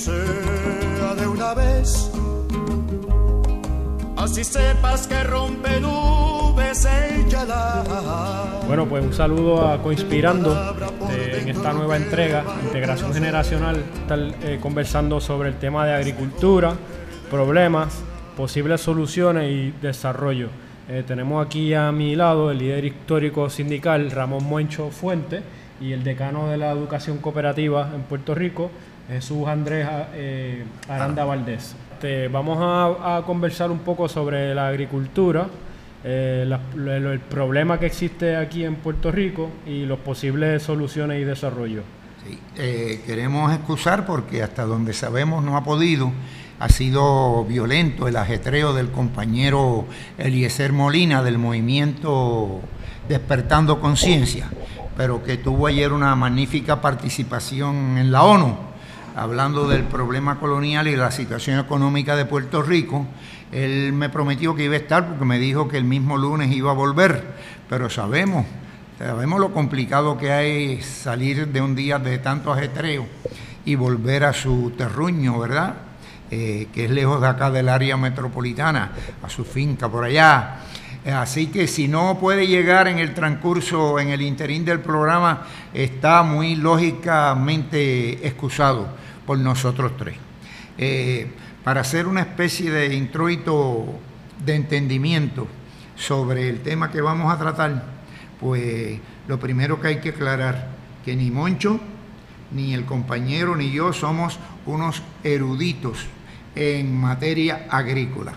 sea de una vez. Así sepas que rompe nubes el Yalá. Bueno, pues un saludo a Coinspirando eh, en esta nueva entrega, Integración Generacional, estar eh, conversando sobre el tema de agricultura, problemas, posibles soluciones y desarrollo. Eh, tenemos aquí a mi lado el líder histórico sindical Ramón Moncho Fuente y el decano de la educación cooperativa en Puerto Rico, Jesús Andrés eh, Aranda Valdés. Este, vamos a, conversar un poco sobre la agricultura, eh, el problema que existe aquí en Puerto Rico y los posibles soluciones y desarrollo. Sí, queremos excusar porque hasta donde sabemos no ha podido ha sido violento el ajetreo del compañero Eliezer Molina del movimiento Despertando Conciencia, pero que tuvo ayer una magnífica participación en la ONU, hablando del problema colonial y la situación económica de Puerto Rico. Él me prometió que iba a estar porque me dijo que el mismo lunes iba a volver, pero sabemos, sabemos lo complicado que hay salir de un día de tanto ajetreo y volver a su terruño, ¿verdad? Eh, que es lejos de acá del área metropolitana, a su finca por allá. Así que si no puede llegar en el transcurso, en el interín del programa, está muy lógicamente excusado por nosotros tres. Eh, para hacer una especie de introito de entendimiento sobre el tema que vamos a tratar, pues lo primero que hay que aclarar, que ni Moncho, ni el compañero, ni yo somos unos eruditos en materia agrícola.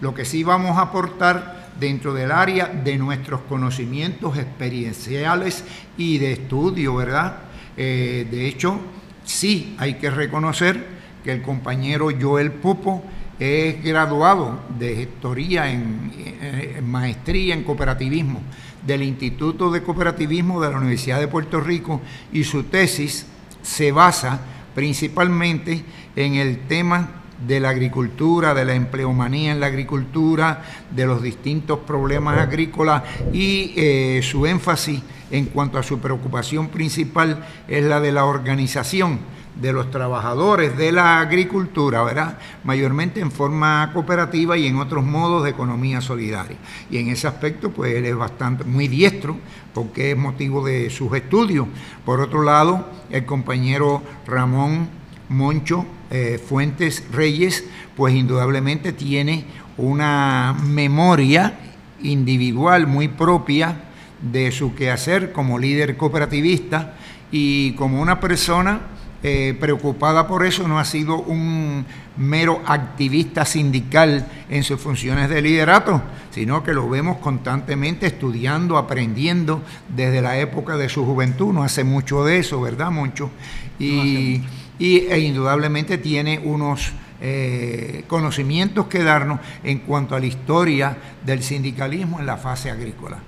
Lo que sí vamos a aportar dentro del área de nuestros conocimientos experienciales y de estudio, ¿verdad? Eh, de hecho, sí hay que reconocer que el compañero Joel Pupo es graduado de gestoría en, en, maestría en cooperativismo del Instituto de Cooperativismo de la Universidad de Puerto Rico y su tesis se basa principalmente en el tema de la agricultura, de la empleomanía en la agricultura, de los distintos problemas agrícolas y eh, su énfasis en cuanto a su preocupación principal es la de la organización de los trabajadores de la agricultura, ¿verdad? Mayormente en forma cooperativa y en otros modos de economía solidaria. Y en ese aspecto, pues él es bastante, muy diestro, porque es motivo de sus estudios. Por otro lado, el compañero Ramón Moncho eh, Fuentes Reyes, pues indudablemente tiene una memoria individual muy propia de su quehacer como líder cooperativista y como una persona eh, preocupada por eso, no ha sido un mero activista sindical en sus funciones de liderato, sino que lo vemos constantemente estudiando, aprendiendo desde la época de su juventud, no hace mucho de eso, ¿verdad, Moncho? Y y, e indudablemente tiene unos eh, conocimientos que darnos en cuanto a la historia del sindicalismo en la fase agrícola.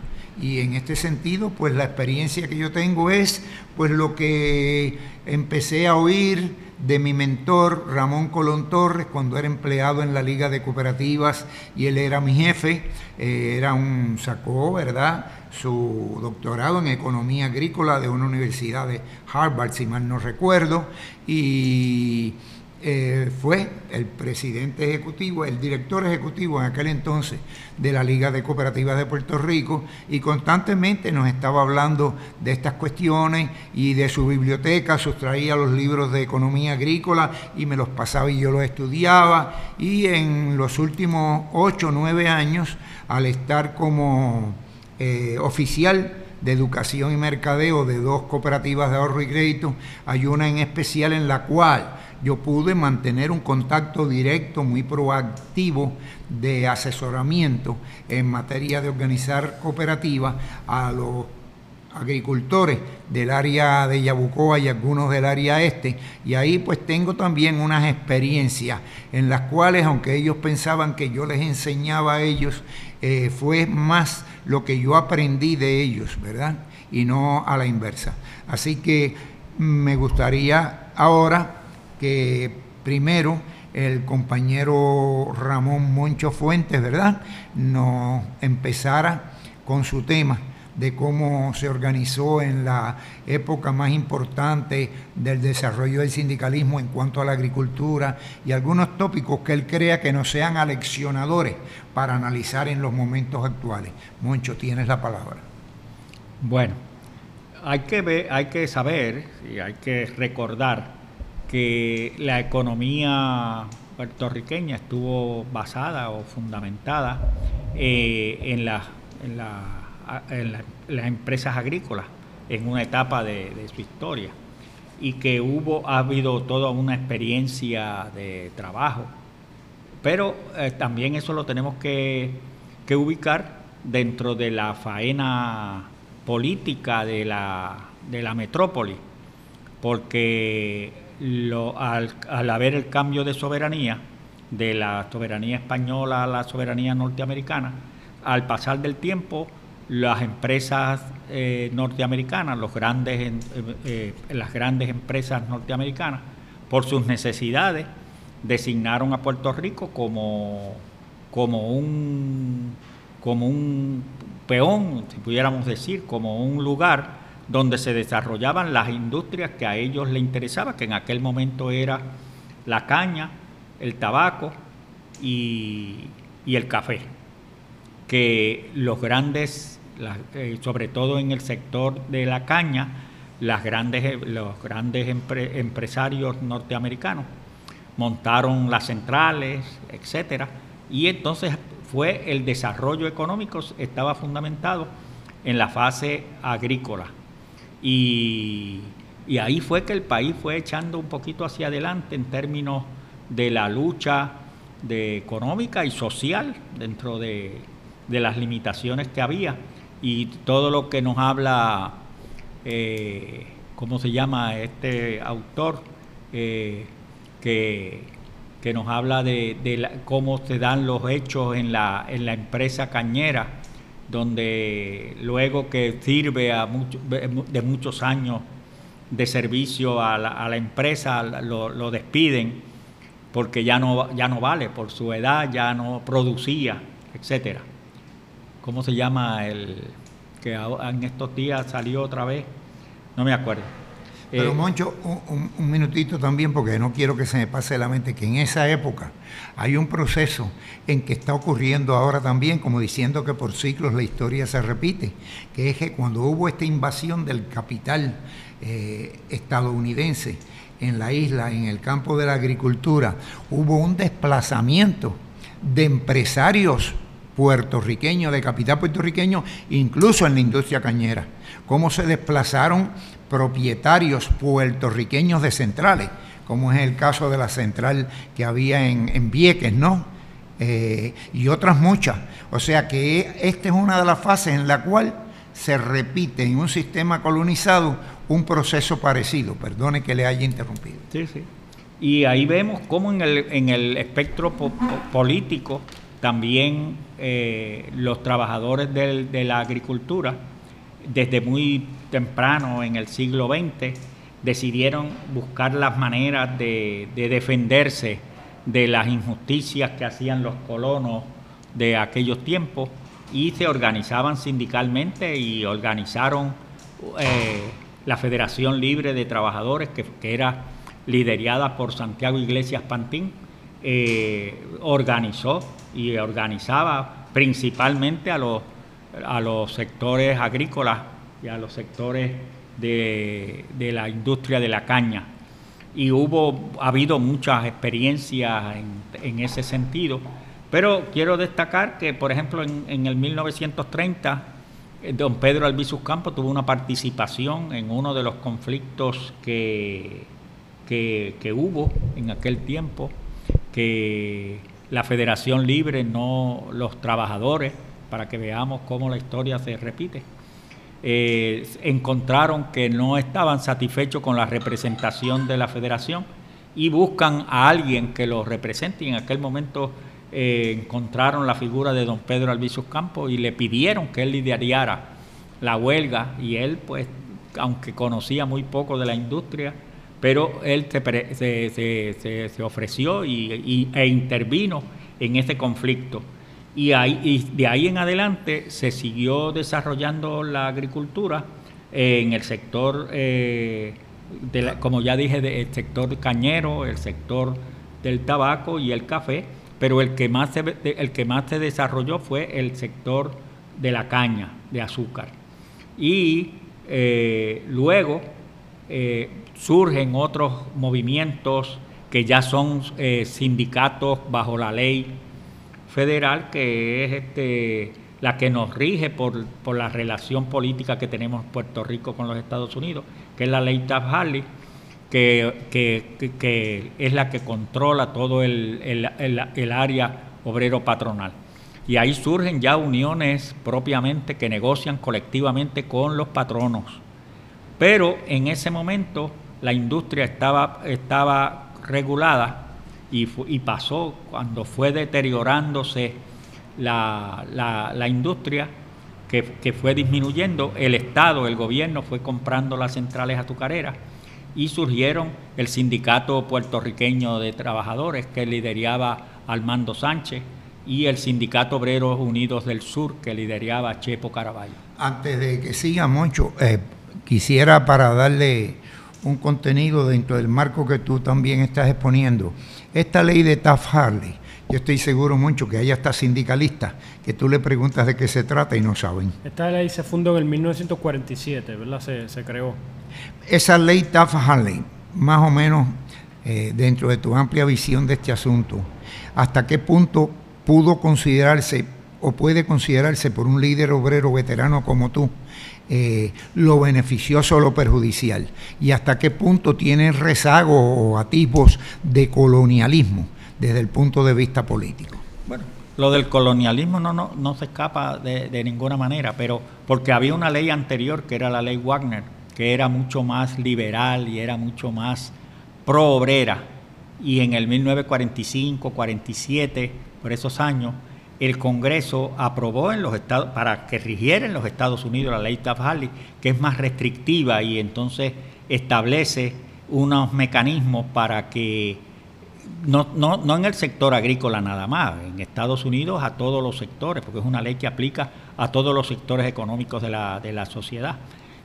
Y en este sentido, pues la experiencia que yo tengo es pues lo que empecé a oír de mi mentor Ramón Colón Torres cuando era empleado en la Liga de Cooperativas y él era mi jefe, eh, era un sacó, ¿verdad? Su doctorado en economía agrícola de una universidad de Harvard, si mal no recuerdo, y eh, fue el presidente ejecutivo, el director ejecutivo en aquel entonces de la Liga de Cooperativas de Puerto Rico y constantemente nos estaba hablando de estas cuestiones y de su biblioteca, sustraía los libros de economía agrícola y me los pasaba y yo los estudiaba. Y en los últimos ocho o nueve años, al estar como eh, oficial de educación y mercadeo de dos cooperativas de ahorro y crédito, hay una en especial en la cual yo pude mantener un contacto directo, muy proactivo de asesoramiento en materia de organizar cooperativas a los agricultores del área de Yabucoa y algunos del área este, y ahí pues tengo también unas experiencias en las cuales, aunque ellos pensaban que yo les enseñaba a ellos, eh, fue más lo que yo aprendí de ellos, ¿verdad? Y no a la inversa. Así que me gustaría ahora que primero el compañero Ramón Moncho Fuentes, ¿verdad?, nos empezara con su tema de cómo se organizó en la época más importante del desarrollo del sindicalismo en cuanto a la agricultura y algunos tópicos que él crea que no sean aleccionadores para analizar en los momentos actuales. Moncho, tienes la palabra. Bueno, hay que, hay que saber y hay que recordar que la economía puertorriqueña estuvo basada o fundamentada eh, en, la, en, las empresas agrícolas en una etapa de, su historia y que hubo, ha habido toda una experiencia de trabajo, pero eh, también eso lo tenemos que, ubicar dentro de la faena política de la, de la metrópoli, porque lo, al, haber el cambio de soberanía, de la soberanía española a la soberanía norteamericana, al pasar del tiempo, las empresas eh, norteamericanas, eh, eh, las grandes empresas norteamericanas, por sus necesidades, designaron a Puerto Rico como, como, un, como un peón, si pudiéramos decir, como un lugar donde se desarrollaban las industrias que a ellos les interesaba, que en aquel momento era la caña, el tabaco y, el café. Que los grandes, eh, sobre todo en el sector de la caña, las grandes, los grandes empresarios norteamericanos montaron las centrales, etcétera, y entonces fue el desarrollo económico, estaba fundamentado en la fase agrícola. Y, ahí fue que el país fue echando un poquito hacia adelante en términos de la lucha de económica y social dentro de, las limitaciones que había y todo lo que nos habla, eh, ¿cómo se llama este autor? Eh, que que nos habla de, cómo se dan los hechos en la, en la empresa cañera, donde luego que sirve a de muchos años de servicio a la, empresa, lo, despiden porque ya no, ya no vale, por su edad ya no producía, etcétera. ¿Cómo se llama el que en estos días salió otra vez? No me acuerdo. Pero eh, Moncho, un, minutito también, porque no quiero que se me pase la mente que en esa época hay un proceso en que está ocurriendo ahora también, como diciendo que por ciclos la historia se repite, que es que cuando hubo esta invasión del capital eh, estadounidense en la isla, en el campo de la agricultura, hubo un desplazamiento de empresarios puertorriqueños, de capital puertorriqueño, incluso en la industria cañera. Cómo se desplazaron propietarios puertorriqueños de centrales, como es el caso de la central que había en, Vieques, ¿no? Eh, y otras muchas. O sea que esta es una de las fases en la cual se repite en un sistema colonizado un proceso parecido. Perdone que le haya interrumpido. Sí, sí. Y ahí vemos cómo en el, en el espectro político también eh, los trabajadores de la agricultura, desde muy temprano en el siglo XX, decidieron buscar las maneras de, defenderse de las injusticias que hacían los colonos de aquellos tiempos y se organizaban sindicalmente y organizaron eh, la Federación Libre de Trabajadores, que, era liderada por Santiago Iglesias Pantín, eh, organizó y organizaba principalmente a los, a los sectores agrícolas y a los sectores de, la industria de la caña. Y hubo, ha habido muchas experiencias en, ese sentido, pero quiero destacar que, por ejemplo, en, el 1930, eh, don Pedro Albizus Campos tuvo una participación en uno de los conflictos que, que, que hubo en aquel tiempo, que la Federación Libre, no los trabajadores, para que veamos cómo la historia se repite eh, encontraron que no estaban satisfechos con la representación de la federación y buscan a alguien que los represente. Y en aquel momento eh, encontraron la figura de don Pedro Albizus Campos y le pidieron que él liderara la huelga y él, pues, aunque conocía muy poco de la industria, pero él se, se, se, ofreció y, e intervino en ese conflicto. Y, ahí, de ahí en adelante se siguió desarrollando la agricultura en el sector, eh, como ya dije, del sector cañero, el sector del tabaco y el café, pero el que más se, el que más se desarrolló fue el sector de la caña de azúcar. Y eh, luego eh, surgen otros movimientos que ya son eh, sindicatos bajo la ley federal, que es este, la que nos rige por, la relación política que tenemos Puerto Rico con los Estados Unidos, que es la ley Taft-Hartley, que, es la que controla todo el, el área obrero patronal. Y ahí surgen ya uniones propiamente que negocian colectivamente con los patronos. Pero en ese momento la industria estaba, estaba regulada y, pasó cuando fue deteriorándose la, la, industria, que, que, fue disminuyendo, el Estado, el gobierno fue comprando las centrales azucareras y surgieron el sindicato puertorriqueño de trabajadores que lideraba Armando Sánchez, y el Sindicato Obreros Unidos del Sur que lideraba Chepo Caraballo. Antes de que siga mucho, eh, quisiera para darle un contenido dentro del marco que tú también estás exponiendo. Esta ley de Taft Harley, yo estoy seguro mucho que hay hasta sindicalistas que tú le preguntas de qué se trata y no saben. Esta ley se fundó en el 1947, ¿verdad? Se, creó. Esa ley Taft Harley, más o menos eh, dentro de tu amplia visión de este asunto, ¿hasta qué punto pudo considerarse o puede considerarse por un líder obrero veterano como tú eh, lo beneficioso o lo perjudicial y hasta qué punto tiene rezago o atisbos de colonialismo desde el punto de vista político. Bueno, lo del colonialismo no, no, no se escapa de, de ninguna manera, pero porque había una ley anterior que era la ley Wagner, que era mucho más liberal y era mucho más pro obrera. Y en el 1945, 47 por esos años, el Congreso aprobó en los estados, para que rigiera en los Estados Unidos la ley Taft-Hartley, que es más restrictiva y entonces establece unos mecanismos para que, no, no, en el sector agrícola nada más, en Estados Unidos a todos los sectores, porque es una ley que aplica a todos los sectores económicos de la, de la sociedad.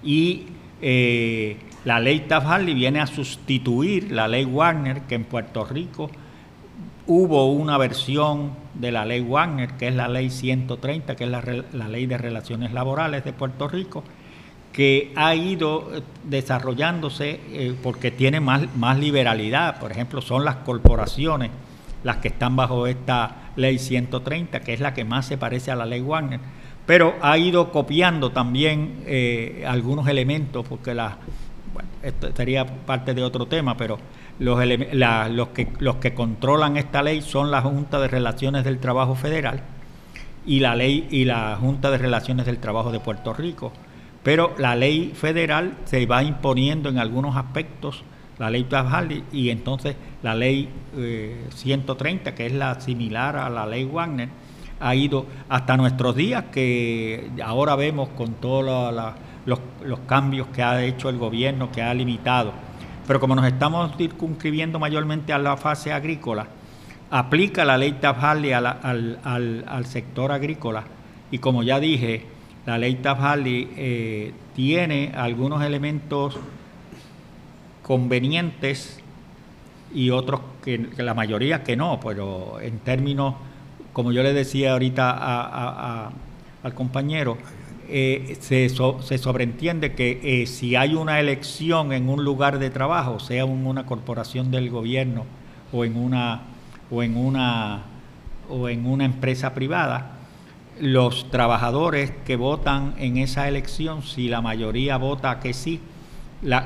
Y eh, la ley Taft-Hartley viene a sustituir la ley Warner, que en Puerto Rico hubo una versión de la ley Wagner, que es la ley 130, que es la, ley de relaciones laborales de Puerto Rico, que ha ido eh, desarrollándose eh, porque tiene más, más liberalidad. Por ejemplo, son las corporaciones las que están bajo esta ley 130, que es la que más se parece a la ley Wagner, pero ha ido copiando también eh, algunos elementos, porque la, bueno, esto sería parte de otro tema, pero los, los, que, los que controlan esta ley son la Junta de Relaciones del Trabajo Federal y la ley y la Junta de Relaciones del Trabajo de Puerto Rico. Pero la ley federal se va imponiendo en algunos aspectos, la ley Taft y entonces la ley 130, eh, que es la similar a la ley Wagner, ha ido hasta nuestros días, que ahora vemos con todos los, cambios que ha hecho el gobierno, que ha limitado. Pero como nos estamos circunscribiendo mayormente a la fase agrícola, aplica la ley taft al, sector agrícola. Y como ya dije, la ley taft eh, tiene algunos elementos convenientes y otros que, la mayoría que no, pero en términos, como yo le decía ahorita al compañero, eh, se, se, sobreentiende que eh, si hay una elección en un lugar de trabajo, sea en una corporación del gobierno o en una o en una o en una empresa privada, los trabajadores que votan en esa elección, si la mayoría vota que sí,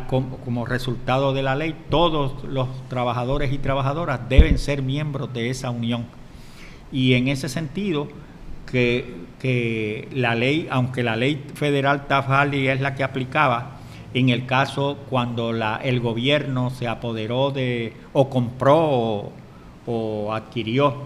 como, resultado de la ley, todos los trabajadores y trabajadoras deben ser miembros de esa unión. Y en ese sentido, que, la ley, aunque la ley federal taft es la que aplicaba, en el caso cuando la, el gobierno se apoderó de o compró o, adquirió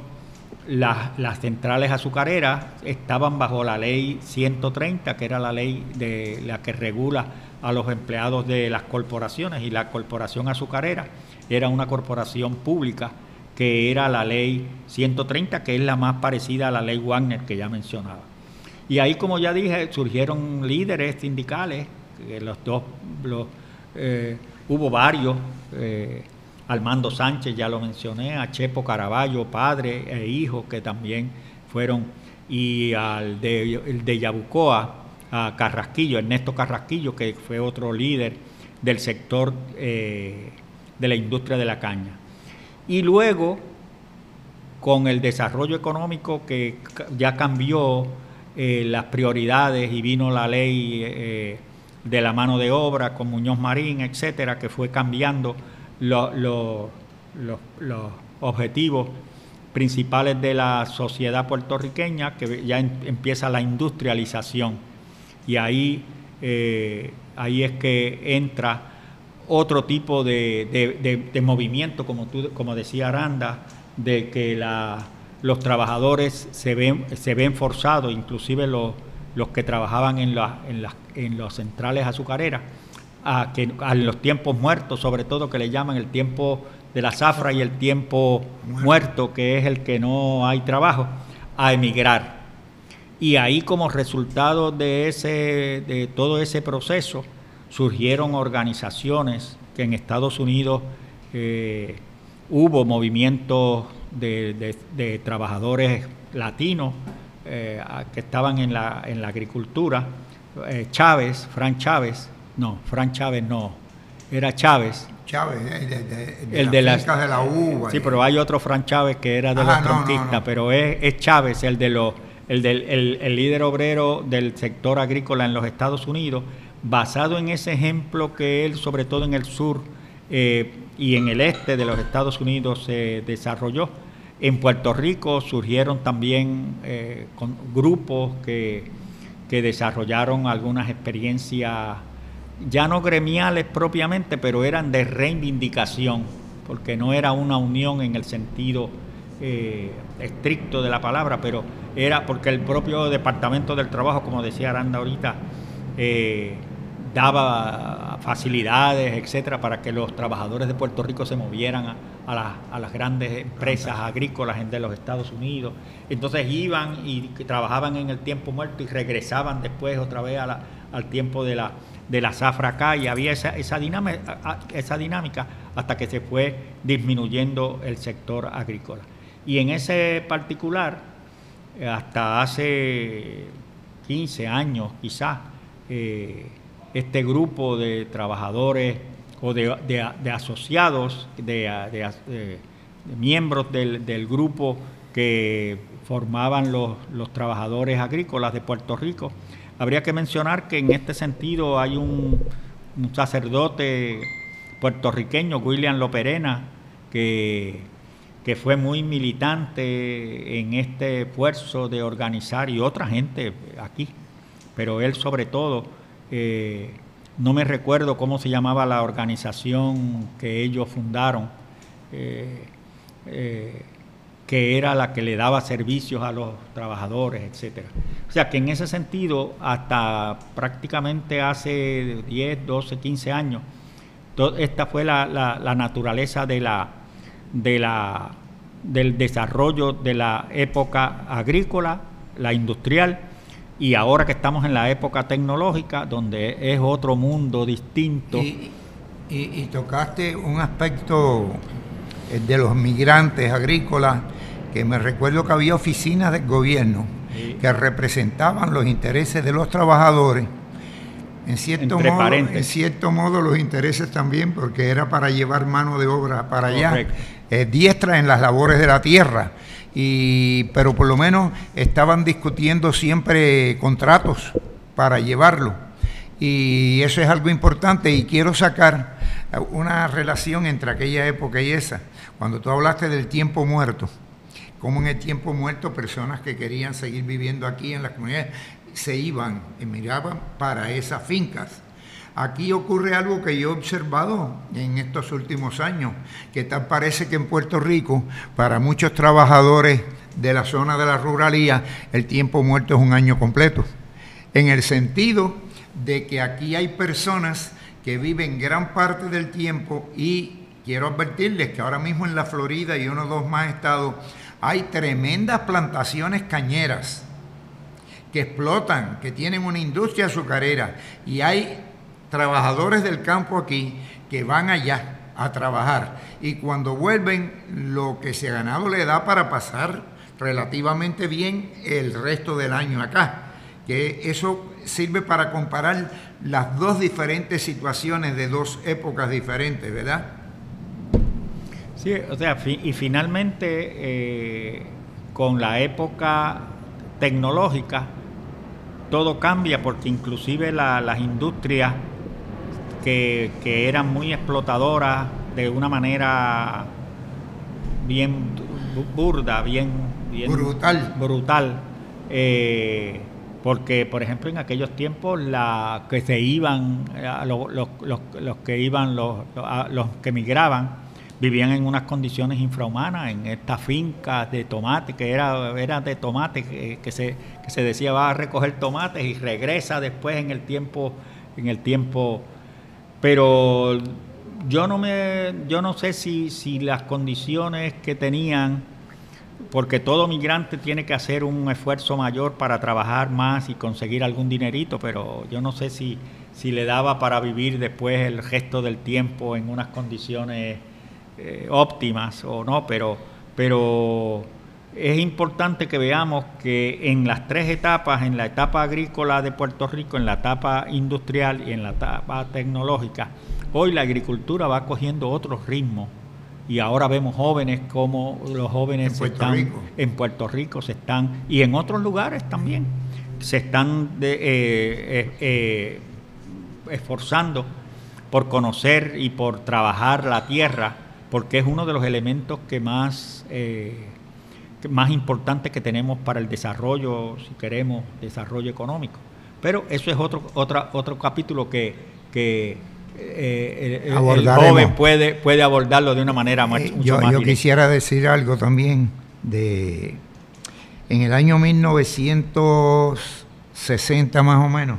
las, las, centrales azucareras, estaban bajo la ley 130, que era la ley de la que regula a los empleados de las corporaciones y la corporación azucarera era una corporación pública que era la ley 130, que es la más parecida a la ley Wagner que ya mencionaba. Y ahí, como ya dije, surgieron líderes sindicales, los dos, eh, hubo varios, eh, Armando Sánchez, ya lo mencioné, a Chepo Caraballo, padre e hijo, que también fueron, y al de, de Yabucoa, a Carrasquillo, Ernesto Carrasquillo, que fue otro líder del sector eh, de la industria de la caña. Y luego, con el desarrollo económico que ya cambió eh, las prioridades y vino la ley eh, de la mano de obra con Muñoz Marín, etcétera, que fue cambiando los objetivos principales de la sociedad puertorriqueña, que ya empieza la industrialización. Y ahí, eh, ahí es que entra otro tipo de, movimiento, como, tú, como decía Aranda, de que los trabajadores se ven, se ven forzados, inclusive los, los que trabajaban en, en, en las centrales azucareras, a, que, a los tiempos muertos, sobre todo que le llaman el tiempo de la zafra y el tiempo muerto. que es el que no hay trabajo, a emigrar. Y ahí como resultado de, ese, de todo ese proceso surgieron organizaciones que en Estados Unidos eh, hubo movimientos de, trabajadores latinos eh, que estaban en la, en la agricultura. Eh, Chávez, Fran Chávez, no, Fran Chávez no, era Chávez. Chávez, eh, de, el de las de la uva. Sí, pero hay otro Fran Chávez que era de los tronquistas, pero es, Chávez el de los el del el, líder obrero del sector agrícola en los Estados Unidos, basado en ese ejemplo que él, sobre todo en el sur eh, y en el este de los Estados Unidos, se desarrolló. En Puerto Rico surgieron también eh, grupos que, que desarrollaron algunas experiencias ya no gremiales propiamente, pero eran de reivindicación, porque no era una unión en el sentido eh, estricto de la palabra, pero era porque el propio Departamento del Trabajo, como decía Aranda ahorita, daba facilidades, etcétera, para que los trabajadores de Puerto Rico se movieran a, a, las grandes empresas agrícolas de los Estados Unidos. Entonces iban y trabajaban en el tiempo muerto y regresaban después otra vez al tiempo de la, de la zafra acá y había esa, esa, dinámica, esa dinámica hasta que se fue disminuyendo el sector agrícola. Y en ese particular, hasta hace 15 años quizás, eh, este grupo de trabajadores o de, asociados, de, miembros del, del, grupo que formaban los, los trabajadores agrícolas de Puerto Rico, Habría que mencionar que en este sentido hay un, sacerdote puertorriqueño, William Loperena, que, que fue muy militante en este esfuerzo de organizar y otra gente aquí, pero él sobre todo, eh, no me recuerdo cómo se llamaba la organización que ellos fundaron, eh, eh, que era la que le daba servicios a los trabajadores, etcétera. O sea que en ese sentido, hasta prácticamente hace 10, 12, 15 años, esta fue la, naturaleza del desarrollo de la época agrícola, la industrial, y ahora que estamos en la época tecnológica, donde es otro mundo distinto. y tocaste un aspecto de los migrantes agrícolas que me recuerdo que había oficinas del gobierno que representaban los intereses de los trabajadores, en cierto, modo, en cierto modo los intereses también, porque era para llevar mano de obra para allá, eh, diestra en las labores de la tierra. Y, pero por lo menos estaban discutiendo siempre contratos para llevarlo. Y eso es algo importante y quiero sacar una relación entre aquella época y esa. Cuando tú hablaste del tiempo muerto, como en el tiempo muerto personas que querían seguir viviendo aquí en las comunidades se iban, emigraban para esas fincas. Aquí ocurre algo que yo he observado en estos últimos años, que tal parece que en Puerto Rico, para muchos trabajadores de la zona de la ruralía, el tiempo muerto es un año completo. En el sentido de que aquí hay personas que viven gran parte del tiempo y quiero advertirles que ahora mismo en la Florida y uno o dos más estados hay tremendas plantaciones cañeras que explotan, que tienen una industria azucarera y hay trabajadores del campo aquí que van allá a trabajar y cuando vuelven lo que se ha ganado le da para pasar relativamente bien el resto del año acá. Que eso sirve para comparar las dos diferentes situaciones de dos épocas diferentes, ¿verdad? Sí, o sea, y finalmente eh, con la época tecnológica todo cambia porque inclusive las industrias que, que, eran muy explotadoras de una manera bien burda, bien, brutal, brutal eh, porque por ejemplo en aquellos tiempos la que se iban los, los, los, que iban los, los que migraban vivían en unas condiciones infrahumanas, en estas fincas de tomate, que era, era de tomate, que, se, que se decía va a recoger tomates y regresa después en el tiempo, en el tiempo. Pero yo no me, yo no sé si, si las condiciones que tenían, porque todo migrante tiene que hacer un esfuerzo mayor para trabajar más y conseguir algún dinerito, pero yo no sé si, si le daba para vivir después el resto del tiempo en unas condiciones eh, óptimas o no, pero, pero es importante que veamos que en las tres etapas, en la etapa agrícola de Puerto Rico, en la etapa industrial y en la etapa tecnológica, hoy la agricultura va cogiendo otro ritmo. Y ahora vemos jóvenes como los jóvenes en están en Puerto Rico se están y en otros lugares también se están de, eh, eh, esforzando por conocer y por trabajar la tierra porque es uno de los elementos que más, eh, más importantes que tenemos para el desarrollo, si queremos, desarrollo económico. Pero eso es otro, otra, otro capítulo que, que eh, el, joven puede, puede abordarlo de una manera más, eh, yo, Yo quisiera decir algo también de... En el año 1960 más o menos,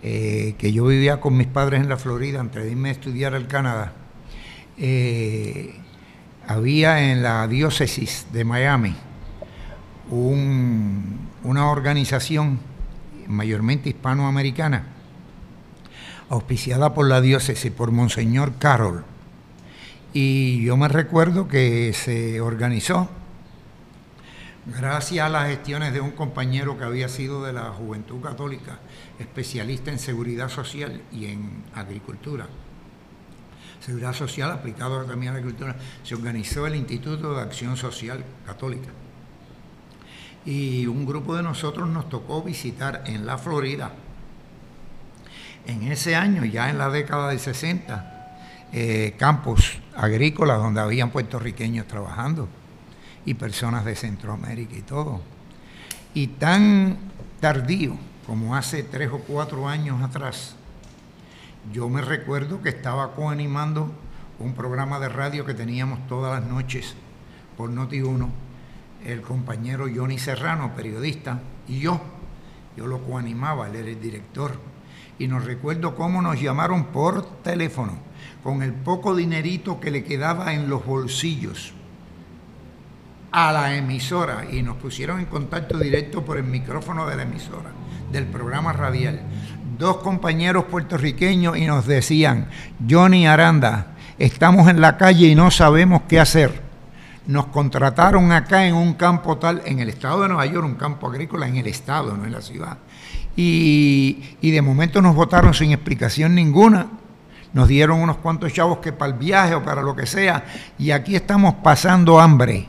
que yo vivía con mis padres en la Florida antes de irme a estudiar al Canadá, eh, había en la diócesis de Miami una organización mayormente hispanoamericana, auspiciada por la diócesis, por Monseñor Carroll. Y yo me recuerdo que se organizó gracias a las gestiones de un compañero que había sido de la Juventud Católica, especialista en seguridad social y en agricultura seguridad social aplicado también a la agricultura, se organizó el Instituto de Acción Social Católica. Y un grupo de nosotros nos tocó visitar en la Florida, en ese año, ya en la década de 60, eh, campos agrícolas donde habían puertorriqueños trabajando y personas de Centroamérica y todo. Y tan tardío como hace tres o cuatro años atrás, yo me recuerdo que estaba coanimando un programa de radio que teníamos todas las noches por Noti1, el compañero Johnny Serrano, periodista, y yo. Yo lo coanimaba, él era el director. Y nos recuerdo cómo nos llamaron por teléfono, con el poco dinerito que le quedaba en los bolsillos, a la emisora y nos pusieron en contacto directo por el micrófono de la emisora, del programa radial dos compañeros puertorriqueños y nos decían, Johnny Aranda, estamos en la calle y no sabemos qué hacer. Nos contrataron acá en un campo tal, en el estado de Nueva York, un campo agrícola en el estado, no en la ciudad. Y, de momento nos votaron sin explicación ninguna. Nos dieron unos cuantos chavos que para el viaje o para lo que sea. Y aquí estamos pasando hambre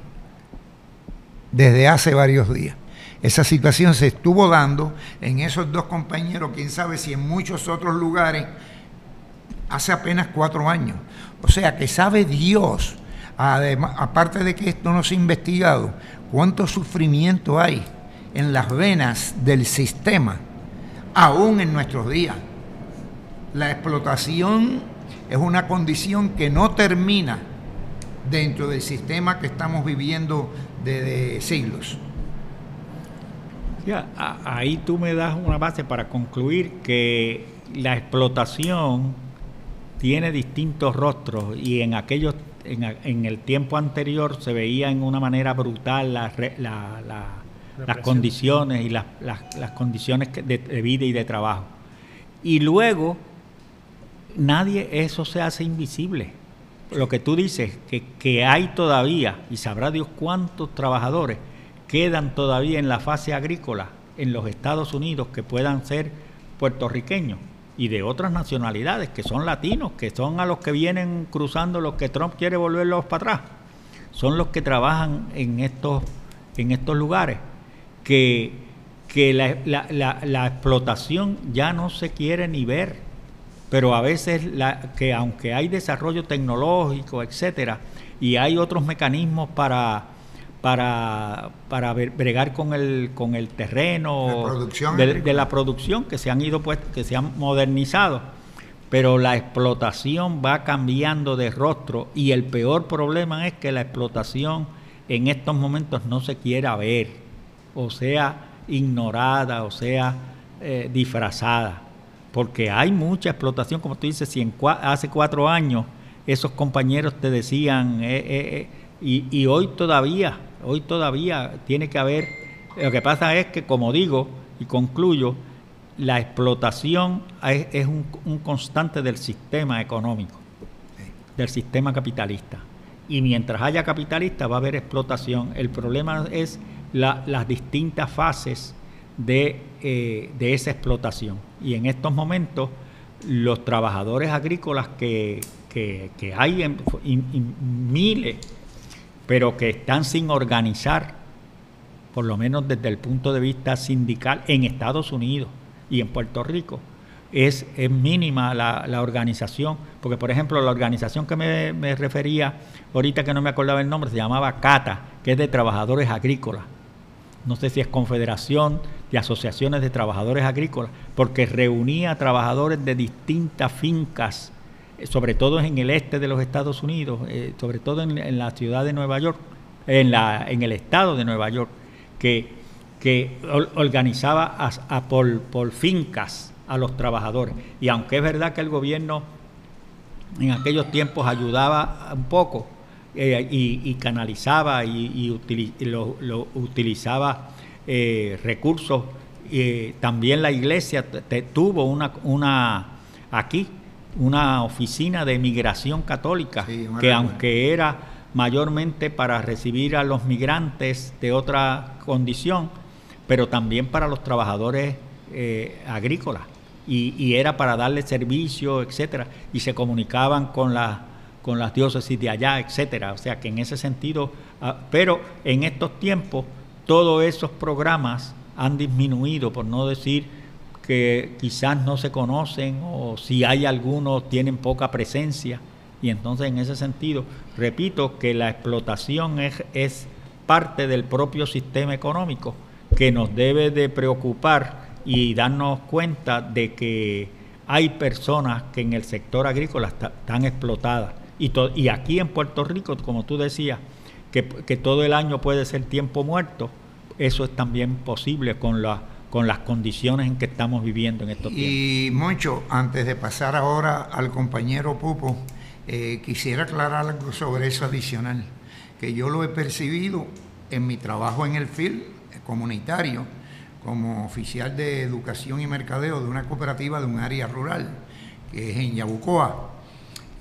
desde hace varios días. Esa situación se estuvo dando en esos dos compañeros, quién sabe si en muchos otros lugares, hace apenas cuatro años. O sea que sabe Dios, además, aparte de que esto no se ha investigado, cuánto sufrimiento hay en las venas del sistema, aún en nuestros días. La explotación es una condición que no termina dentro del sistema que estamos viviendo desde siglos. Ya, ahí tú me das una base para concluir que la explotación tiene distintos rostros y en aquellos en, el tiempo anterior se veía en una manera brutal las condiciones y las, condiciones de, vida y de trabajo. Y luego nadie eso se hace invisible. Lo que tú dices, que, que hay todavía, y sabrá Dios cuántos trabajadores quedan todavía en la fase agrícola en los Estados Unidos que puedan ser puertorriqueños y de otras nacionalidades, que son latinos, que son a los que vienen cruzando los que Trump quiere volverlos para atrás. Son los que trabajan en estos, en estos lugares. Que, que la, la, explotación ya no se quiere ni ver. Pero a veces la, que aunque hay desarrollo tecnológico, etcétera, y hay otros mecanismos para para, para bregar con el, con el terreno de, la producción que se han ido pues, que se han modernizado. Pero la explotación va cambiando de rostro y el peor problema es que la explotación en estos momentos no se quiera ver o sea ignorada o sea eh, disfrazada. Porque hay mucha explotación como tú dices si en hace cuatro años esos compañeros te decían eh, eh, y, y hoy todavía Hoy todavía tiene que haber, lo que pasa es que, como digo y concluyo, la explotación es, un, constante del sistema económico, del sistema capitalista. Y mientras haya capitalista va a haber explotación. El problema es las distintas fases de, eh, esa explotación. Y en estos momentos los trabajadores agrícolas que, hay en, miles pero que están sin organizar, por lo menos desde el punto de vista sindical, en Estados Unidos y en Puerto Rico. Es, mínima la, organización, porque por ejemplo la organización que me, me refería ahorita que no me acordaba el nombre, se llamaba CATA, que es de trabajadores agrícolas. No sé si es Confederación de Asociaciones de Trabajadores Agrícolas, porque reunía trabajadores de distintas fincas sobre todo en el este de los Estados Unidos, eh, sobre todo en, la ciudad de Nueva York, en, la, en el estado de Nueva York, que, que organizaba a, por, fincas a los trabajadores. Y aunque es verdad que el gobierno en aquellos tiempos ayudaba un poco eh, y, canalizaba y, lo, utilizaba eh, recursos, también la iglesia tuvo una, una aquí una oficina de migración católica, que aunque era mayormente para recibir a los migrantes de otra condición, pero también para los trabajadores eh, agrícolas. Y, era para darle servicio, etcétera, y se comunicaban con, la, con las diócesis de allá, etcétera. O sea que en ese sentido, ah, pero en estos tiempos, todos esos programas han disminuido, por no decir que quizás no se conocen o si hay algunos tienen poca presencia. Y entonces en ese sentido, repito que la explotación es, es parte del propio sistema económico que nos debe de preocupar y darnos cuenta de que hay personas que en el sector agrícola están explotadas. Y, y aquí en Puerto Rico, como tú decías, que, que todo el año puede ser tiempo muerto, eso es también posible con la con las condiciones en que estamos viviendo en estos tiempos. Y Moncho, antes de pasar ahora al compañero Pupo, eh, quisiera aclarar algo sobre eso adicional, que yo lo he percibido en mi trabajo en el FIL comunitario, como oficial de educación y mercadeo de una cooperativa de un área rural, que es en Yabucoa.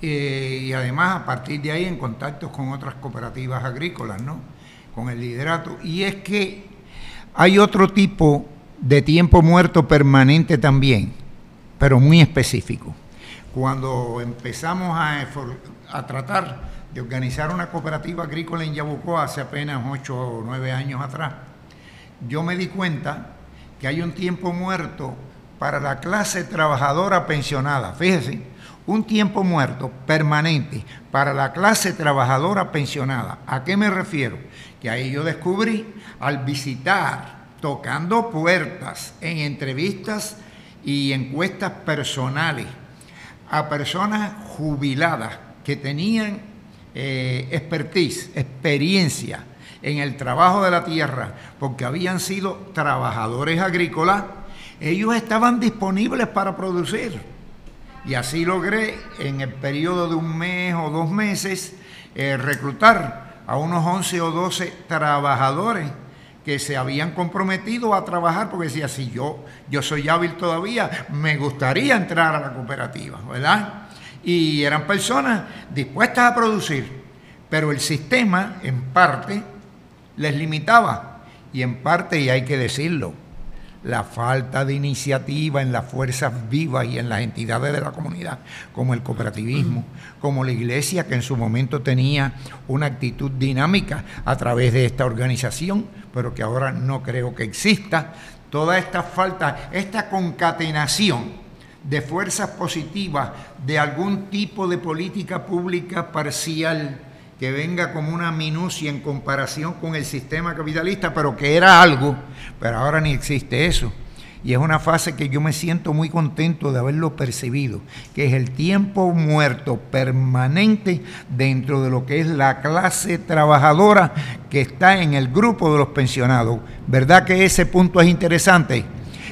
Eh, y además a partir de ahí en contactos con otras cooperativas agrícolas, ¿no? Con el liderato. Y es que hay otro tipo de tiempo muerto permanente también, pero muy específico. Cuando empezamos a, tratar de organizar una cooperativa agrícola en Yabucoa hace apenas ocho o nueve años atrás, yo me di cuenta que hay un tiempo muerto para la clase trabajadora pensionada. Fíjese, un tiempo muerto permanente para la clase trabajadora pensionada. ¿A qué me refiero? Que ahí yo descubrí al visitar tocando puertas en entrevistas y encuestas personales a personas jubiladas que tenían eh, expertise, experiencia en el trabajo de la tierra, porque habían sido trabajadores agrícolas, ellos estaban disponibles para producir. Y así logré en el periodo de un mes o dos meses eh, reclutar a unos 11 o 12 trabajadores que se habían comprometido a trabajar porque decía, si yo, yo soy hábil todavía, me gustaría entrar a la cooperativa, ¿verdad? Y eran personas dispuestas a producir, pero el sistema en parte les limitaba y en parte, y hay que decirlo, la falta de iniciativa en las fuerzas vivas y en las entidades de la comunidad, como el cooperativismo, como la iglesia, que en su momento tenía una actitud dinámica a través de esta organización, pero que ahora no creo que exista. Toda esta falta, esta concatenación de fuerzas positivas de algún tipo de política pública parcial, que venga como una minucia en comparación con el sistema capitalista, pero que era algo, pero ahora ni existe eso. Y es una fase que yo me siento muy contento de haberlo percibido, que es el tiempo muerto permanente dentro de lo que es la clase trabajadora que está en el grupo de los pensionados. ¿Verdad que ese punto es interesante?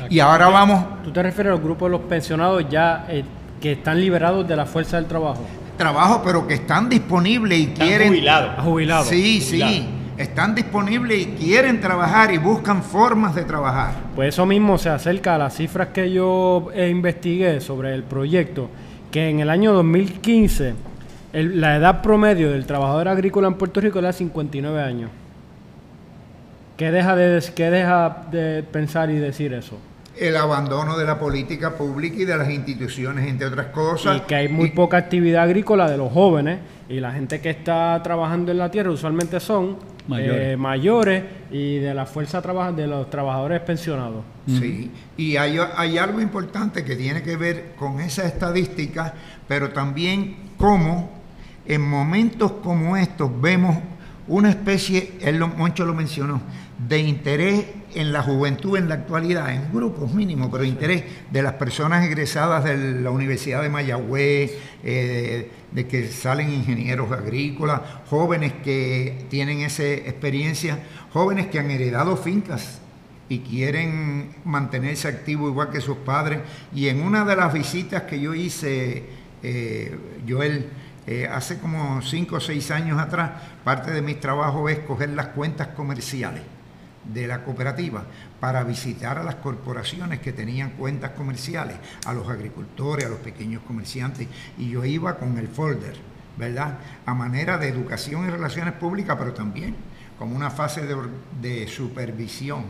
Y ahora vamos... ¿Tú te refieres al grupo de los pensionados ya eh, que están liberados de la fuerza del trabajo? Trabajo, pero que están disponibles y están quieren. Jubilados. Jubilados. Sí, sí. Están disponibles y quieren trabajar y buscan formas de trabajar. Pues eso mismo se acerca a las cifras que yo eh, investigué sobre el proyecto, que en el año 2015 el- la edad promedio del trabajador agrícola en Puerto Rico era 59 años. ¿Qué deja de, qué deja de pensar y decir eso? El abandono de la política pública y de las instituciones, entre otras cosas. Y que hay muy Y- poca actividad agrícola de los jóvenes y la gente que está trabajando en la tierra usualmente son Mayores. eh, mayores y de la fuerza trabaja de los trabajadores pensionados. Sí, y hay, hay algo importante que tiene que ver con esa estadística, pero también cómo en momentos como estos vemos una especie, él lo, Moncho lo mencionó, de interés en la juventud en la actualidad, en grupos mínimos, pero interés de las personas egresadas de la Universidad de Mayagüez, eh, de que salen ingenieros agrícolas, jóvenes que tienen esa experiencia, jóvenes que han heredado fincas y quieren mantenerse activos igual que sus padres. Y en una de las visitas que yo hice, eh, Joel, eh, hace como cinco o seis años atrás, parte de mis trabajos es coger las cuentas comerciales de la cooperativa para visitar a las corporaciones que tenían cuentas comerciales, a los agricultores, a los pequeños comerciantes, y yo iba con el folder, ¿verdad? A manera de educación y relaciones públicas, pero también como una fase de, de supervisión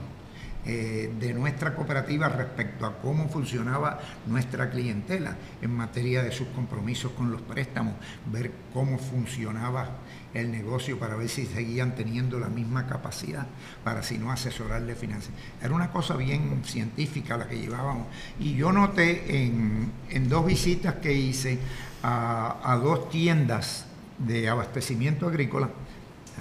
eh, de nuestra cooperativa respecto a cómo funcionaba nuestra clientela en materia de sus compromisos con los préstamos, ver cómo funcionaba el negocio para ver si seguían teniendo la misma capacidad para si no asesorarle financiero. Era una cosa bien científica la que llevábamos. Y yo noté en, dos visitas que hice a, a dos tiendas de abastecimiento agrícola,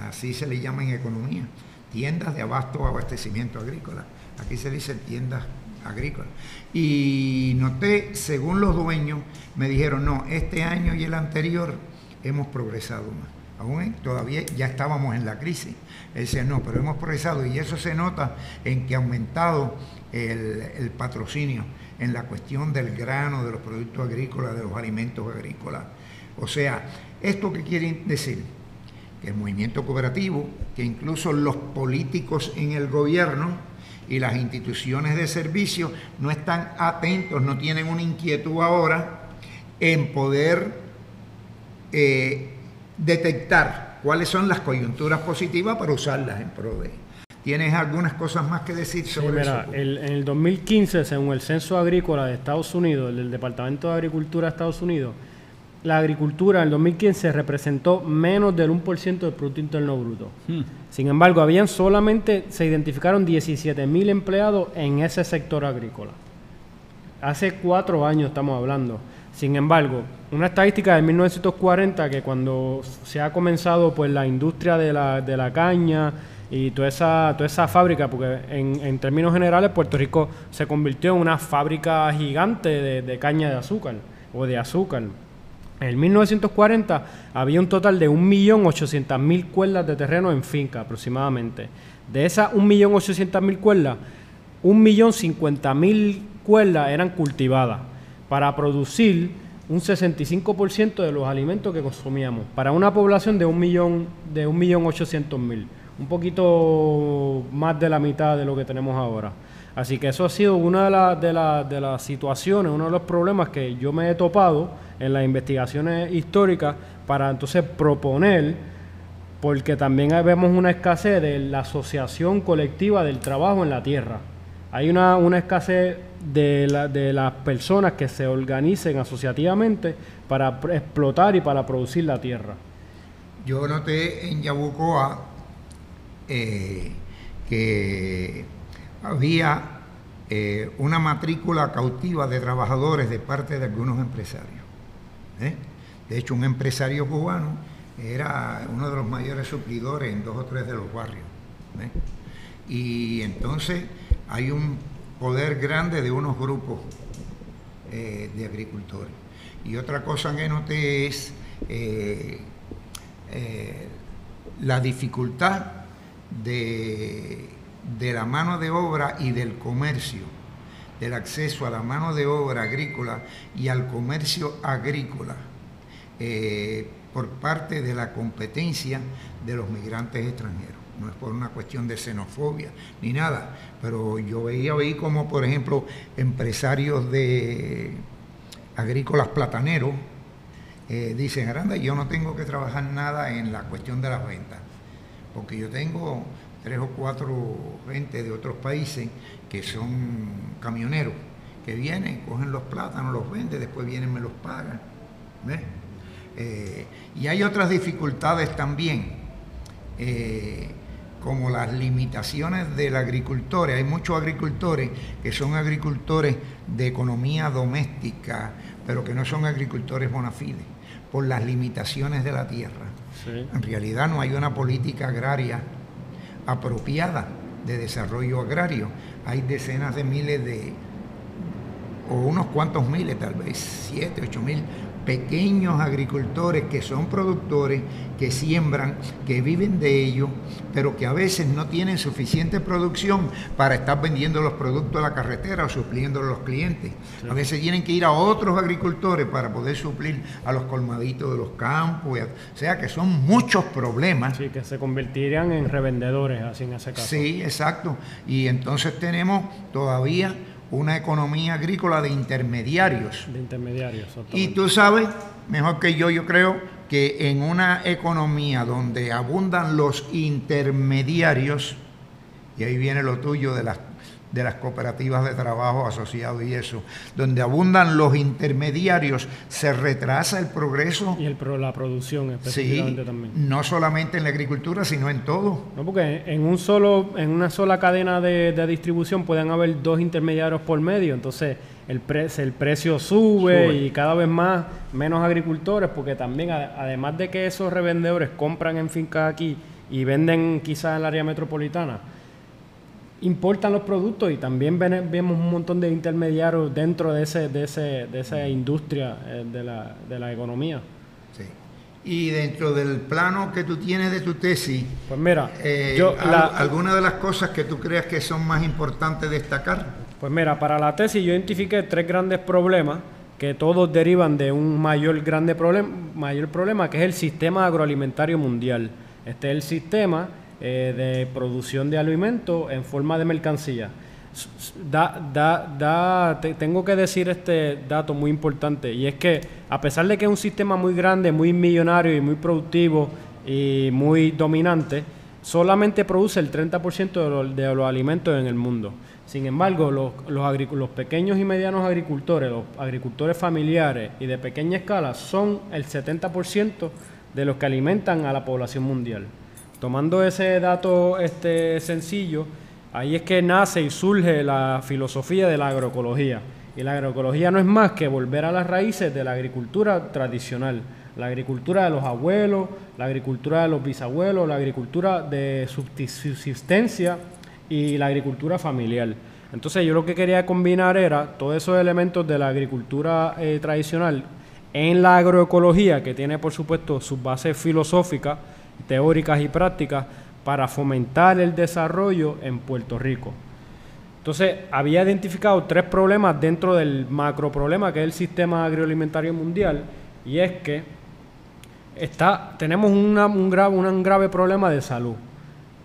así se le llama en economía, tiendas de abasto o abastecimiento agrícola. Aquí se dice tiendas agrícolas. Y noté, según los dueños, me dijeron, no, este año y el anterior hemos progresado más. Aún todavía ya estábamos en la crisis. Él decía, no, pero hemos progresado y eso se nota en que ha aumentado el, el patrocinio en la cuestión del grano, de los productos agrícolas, de los alimentos agrícolas. O sea, ¿esto qué quiere decir? que el movimiento cooperativo, que incluso los políticos en el gobierno y las instituciones de servicio no están atentos, no tienen una inquietud ahora en poder eh, detectar cuáles son las coyunturas positivas para usarlas en pro de. ¿Tienes algunas cosas más que decir Sí, sobre mira, eso? el- en el 2015, según el Censo Agrícola de Estados Unidos, el del Departamento de Agricultura de Estados Unidos, la agricultura en el 2015 representó menos del 1% del Producto Interno Bruto. Hmm. Sin embargo, habían solamente, se identificaron 17 mil empleados en ese sector agrícola. Hace cuatro años estamos hablando. Sin embargo, una estadística de 1940 que cuando se ha comenzado pues la industria de la, de la caña y toda esa, toda esa fábrica, porque en, en términos generales Puerto Rico se convirtió en una fábrica gigante de, de caña de azúcar o de azúcar. En 1940 había un total de 1.800.000 cuerdas de terreno en finca aproximadamente. De esas 1.800.000 cuerdas, 1.050.000 cuerdas eran cultivadas para producir un 65% de los alimentos que consumíamos, para una población de un millón, de un millón mil, un poquito más de la mitad de lo que tenemos ahora. Así que eso ha sido una de, de las situaciones, uno de los problemas que yo me he topado en las investigaciones históricas para entonces proponer, porque también vemos una escasez de la asociación colectiva del trabajo en la tierra. Hay una, una escasez de, la, de las personas que se organicen asociativamente para explotar y para producir la tierra. Yo noté en Yabucoa eh, que había eh, una matrícula cautiva de trabajadores de parte de algunos empresarios. ¿eh? De hecho, un empresario cubano era uno de los mayores suplidores en dos o tres de los barrios. Y entonces hay un poder grande de unos grupos eh, de agricultores. Y otra cosa que noté es eh, eh, la dificultad de, de la mano de obra y del comercio, del acceso a la mano de obra agrícola y al comercio agrícola por parte de la competencia de los migrantes extranjeros no es por una cuestión de xenofobia ni nada, pero yo veía ahí como, por ejemplo, empresarios de agrícolas plataneros eh, dicen, Aranda, yo no tengo que trabajar nada en la cuestión de las ventas, porque yo tengo tres o cuatro gente de otros países que son camioneros, que vienen, cogen los plátanos, los venden, después vienen me los pagan. Eh, y hay otras dificultades también. Eh, como las limitaciones del agricultor. Hay muchos agricultores que son agricultores de economía doméstica, pero que no son agricultores bona fide, por las limitaciones de la tierra. En realidad no hay una política agraria apropiada de desarrollo agrario. Hay decenas de miles de, o unos cuantos miles, tal vez, siete, ocho mil pequeños agricultores que son productores, que siembran, que viven de ello, pero que a veces no tienen suficiente producción para estar vendiendo los productos a la carretera o supliendo a los clientes. A veces tienen que ir a otros agricultores para poder suplir a los colmaditos de los campos. O sea que son muchos problemas. Sí, que se convertirían en revendedores, así en ese caso. Sí, exacto. Y entonces tenemos todavía una economía agrícola de intermediarios. De intermediarios. Y tú sabes, mejor que yo, yo creo que en una economía donde abundan los intermediarios, y ahí viene lo tuyo de las de las cooperativas de trabajo asociados y eso, donde abundan los intermediarios, se retrasa el progreso. Y el, la producción específicamente también. No solamente en la agricultura, sino en todo. No, porque en un solo, en una sola cadena de, distribución pueden haber dos intermediarios por medio, entonces el, el precio sube, y cada vez más menos agricultores, porque también además de que esos revendedores compran en fincas aquí y venden quizás en el área metropolitana, importan los productos y también vemos un montón de intermediarios dentro de, ese, de, ese, de esa industria eh, de, la, de la economía. Sí. Y dentro del plano que tú tienes de tu tesis, pues mira, eh, yo, ¿alguna de las cosas que tú creas que son más importantes destacar? Pues mira, para la tesis yo identifiqué tres grandes problemas que todos derivan de un mayor grande problema, mayor problema que es el sistema agroalimentario mundial. Este es el sistema eh, de producción de alimentos en forma de mercancía. Da, da, da, tengo que decir este dato muy importante y es que a pesar de que es un sistema muy grande, muy millonario y muy productivo y muy dominante, solamente produce el 30% de, de los alimentos en el mundo. Sin embargo, los, pequeños y medianos agricultores, los agricultores familiares y de pequeña escala son el 70% de los que alimentan a la población mundial. Tomando ese dato este, sencillo, ahí es que nace y surge la filosofía de la agroecología. Y la agroecología no es más que volver a las raíces de la agricultura tradicional, la agricultura de los abuelos, la agricultura de los bisabuelos, la agricultura de subsistencia y la agricultura familiar. Entonces yo lo que quería combinar era todos esos elementos de la agricultura eh, tradicional en la agroecología, que tiene por supuesto sus bases filosóficas, teóricas y prácticas para fomentar el desarrollo en Puerto Rico. Entonces, había identificado tres problemas dentro del macro problema que es el sistema agroalimentario mundial, y es que está, tenemos un, grave, un grave problema de salud.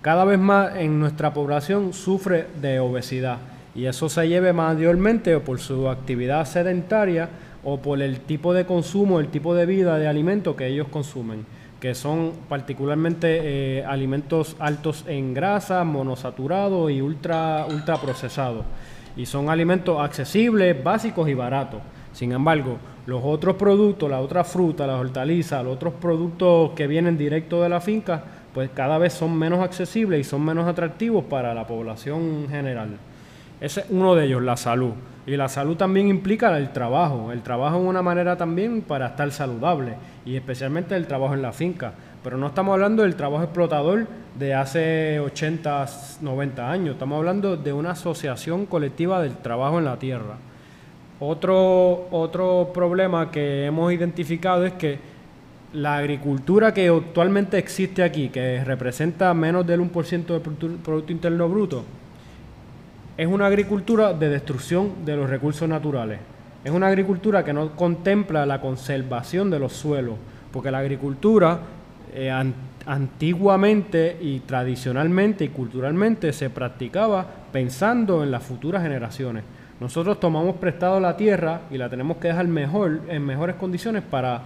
Cada vez más en nuestra población sufre de obesidad, y eso se lleve mayormente por su actividad sedentaria o por el tipo de consumo, el tipo de vida de alimento que ellos consumen que son particularmente eh, alimentos altos en grasa, monosaturados y ultra, ultra procesados. Y son alimentos accesibles, básicos y baratos. Sin embargo, los otros productos, la otra fruta, las hortalizas, los otros productos que vienen directo de la finca, pues cada vez son menos accesibles y son menos atractivos para la población general. Ese es uno de ellos, la salud. Y la salud también implica el trabajo. El trabajo es una manera también para estar saludable y especialmente el trabajo en la finca. Pero no estamos hablando del trabajo explotador de hace 80, 90 años. Estamos hablando de una asociación colectiva del trabajo en la tierra. Otro, otro problema que hemos identificado es que la agricultura que actualmente existe aquí, que representa menos del 1% del Producto Interno Bruto, es una agricultura de destrucción de los recursos naturales. Es una agricultura que no contempla la conservación de los suelos, porque la agricultura eh, antiguamente y tradicionalmente y culturalmente se practicaba pensando en las futuras generaciones. Nosotros tomamos prestado la tierra y la tenemos que dejar mejor, en mejores condiciones para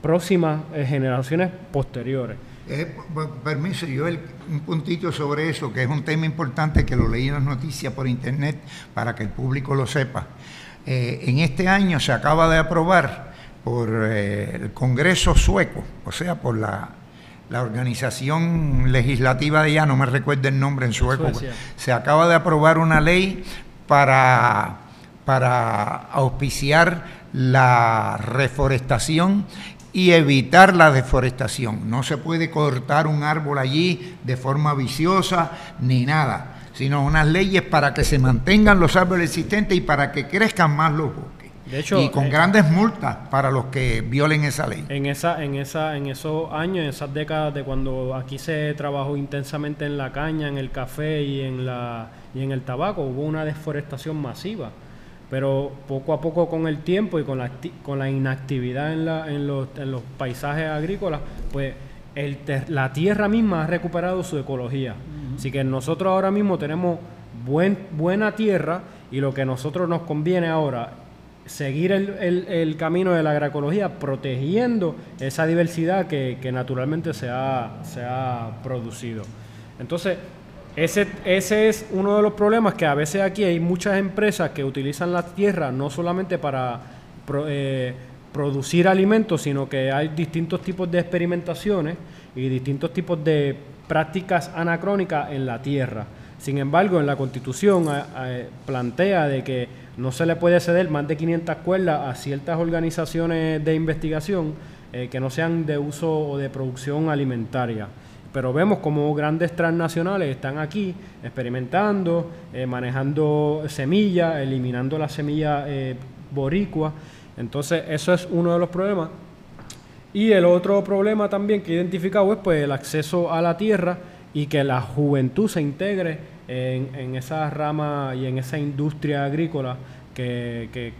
próximas eh, generaciones posteriores. Eh, permiso, yo un puntito sobre eso, que es un tema importante que lo leí en las noticias por internet para que el público lo sepa. Eh, en este año se acaba de aprobar por eh, el Congreso sueco, o sea, por la, organización legislativa de ya, no me recuerdo el nombre en sueco, se acaba de aprobar una ley para, para auspiciar la reforestación y evitar la deforestación. No se puede cortar un árbol allí de forma viciosa ni nada, sino unas leyes para que se mantengan los árboles existentes y para que crezcan más los bosques. De hecho, y con eh, grandes multas para los que violen esa ley. En esa, en esa, en esos años, en esas décadas de cuando aquí se trabajó intensamente en la caña, en el café y en la y en el tabaco, hubo una deforestación masiva pero poco a poco con el tiempo y con la, con la inactividad en, la, en, los, en los paisajes agrícolas, pues el la tierra misma ha recuperado su ecología. Así que nosotros ahora mismo tenemos buen, buena tierra y lo que a nosotros nos conviene ahora seguir el, el, el, camino de la agroecología protegiendo esa diversidad que, que naturalmente se ha, se ha producido. Entonces, ese, ese es uno de los problemas que a veces aquí hay muchas empresas que utilizan la tierra no solamente para eh, producir alimentos, sino que hay distintos tipos de experimentaciones y distintos tipos de prácticas anacrónicas en la tierra. Sin embargo, en la Constitución plantea de que no se le puede ceder más de 500 cuerdas a ciertas organizaciones de investigación eh, que no sean de uso o de producción alimentaria pero vemos como grandes transnacionales están aquí experimentando, eh, manejando semillas, eliminando la semilla eh. Entonces, eso es uno de los problemas. Y el otro problema también que he identificado es pues, el acceso a la tierra y que la juventud se integre en, esa rama y en esa industria agrícola que,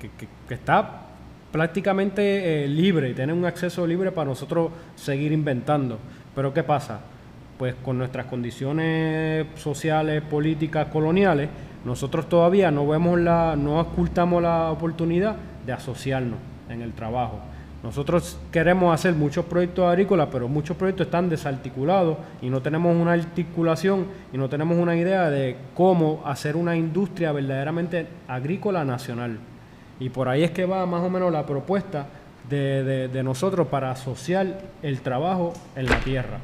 está prácticamente eh, libre y tiene un acceso libre para nosotros seguir inventando. Pero ¿qué pasa? Pues con nuestras condiciones sociales, políticas, coloniales, nosotros todavía no vemos la, no ocultamos la oportunidad de asociarnos en el trabajo. Nosotros queremos hacer muchos proyectos agrícolas, pero muchos proyectos están desarticulados y no tenemos una articulación y no tenemos una idea de cómo hacer una industria verdaderamente agrícola nacional. Y por ahí es que va más o menos la propuesta de, de nosotros para asociar el trabajo en la tierra.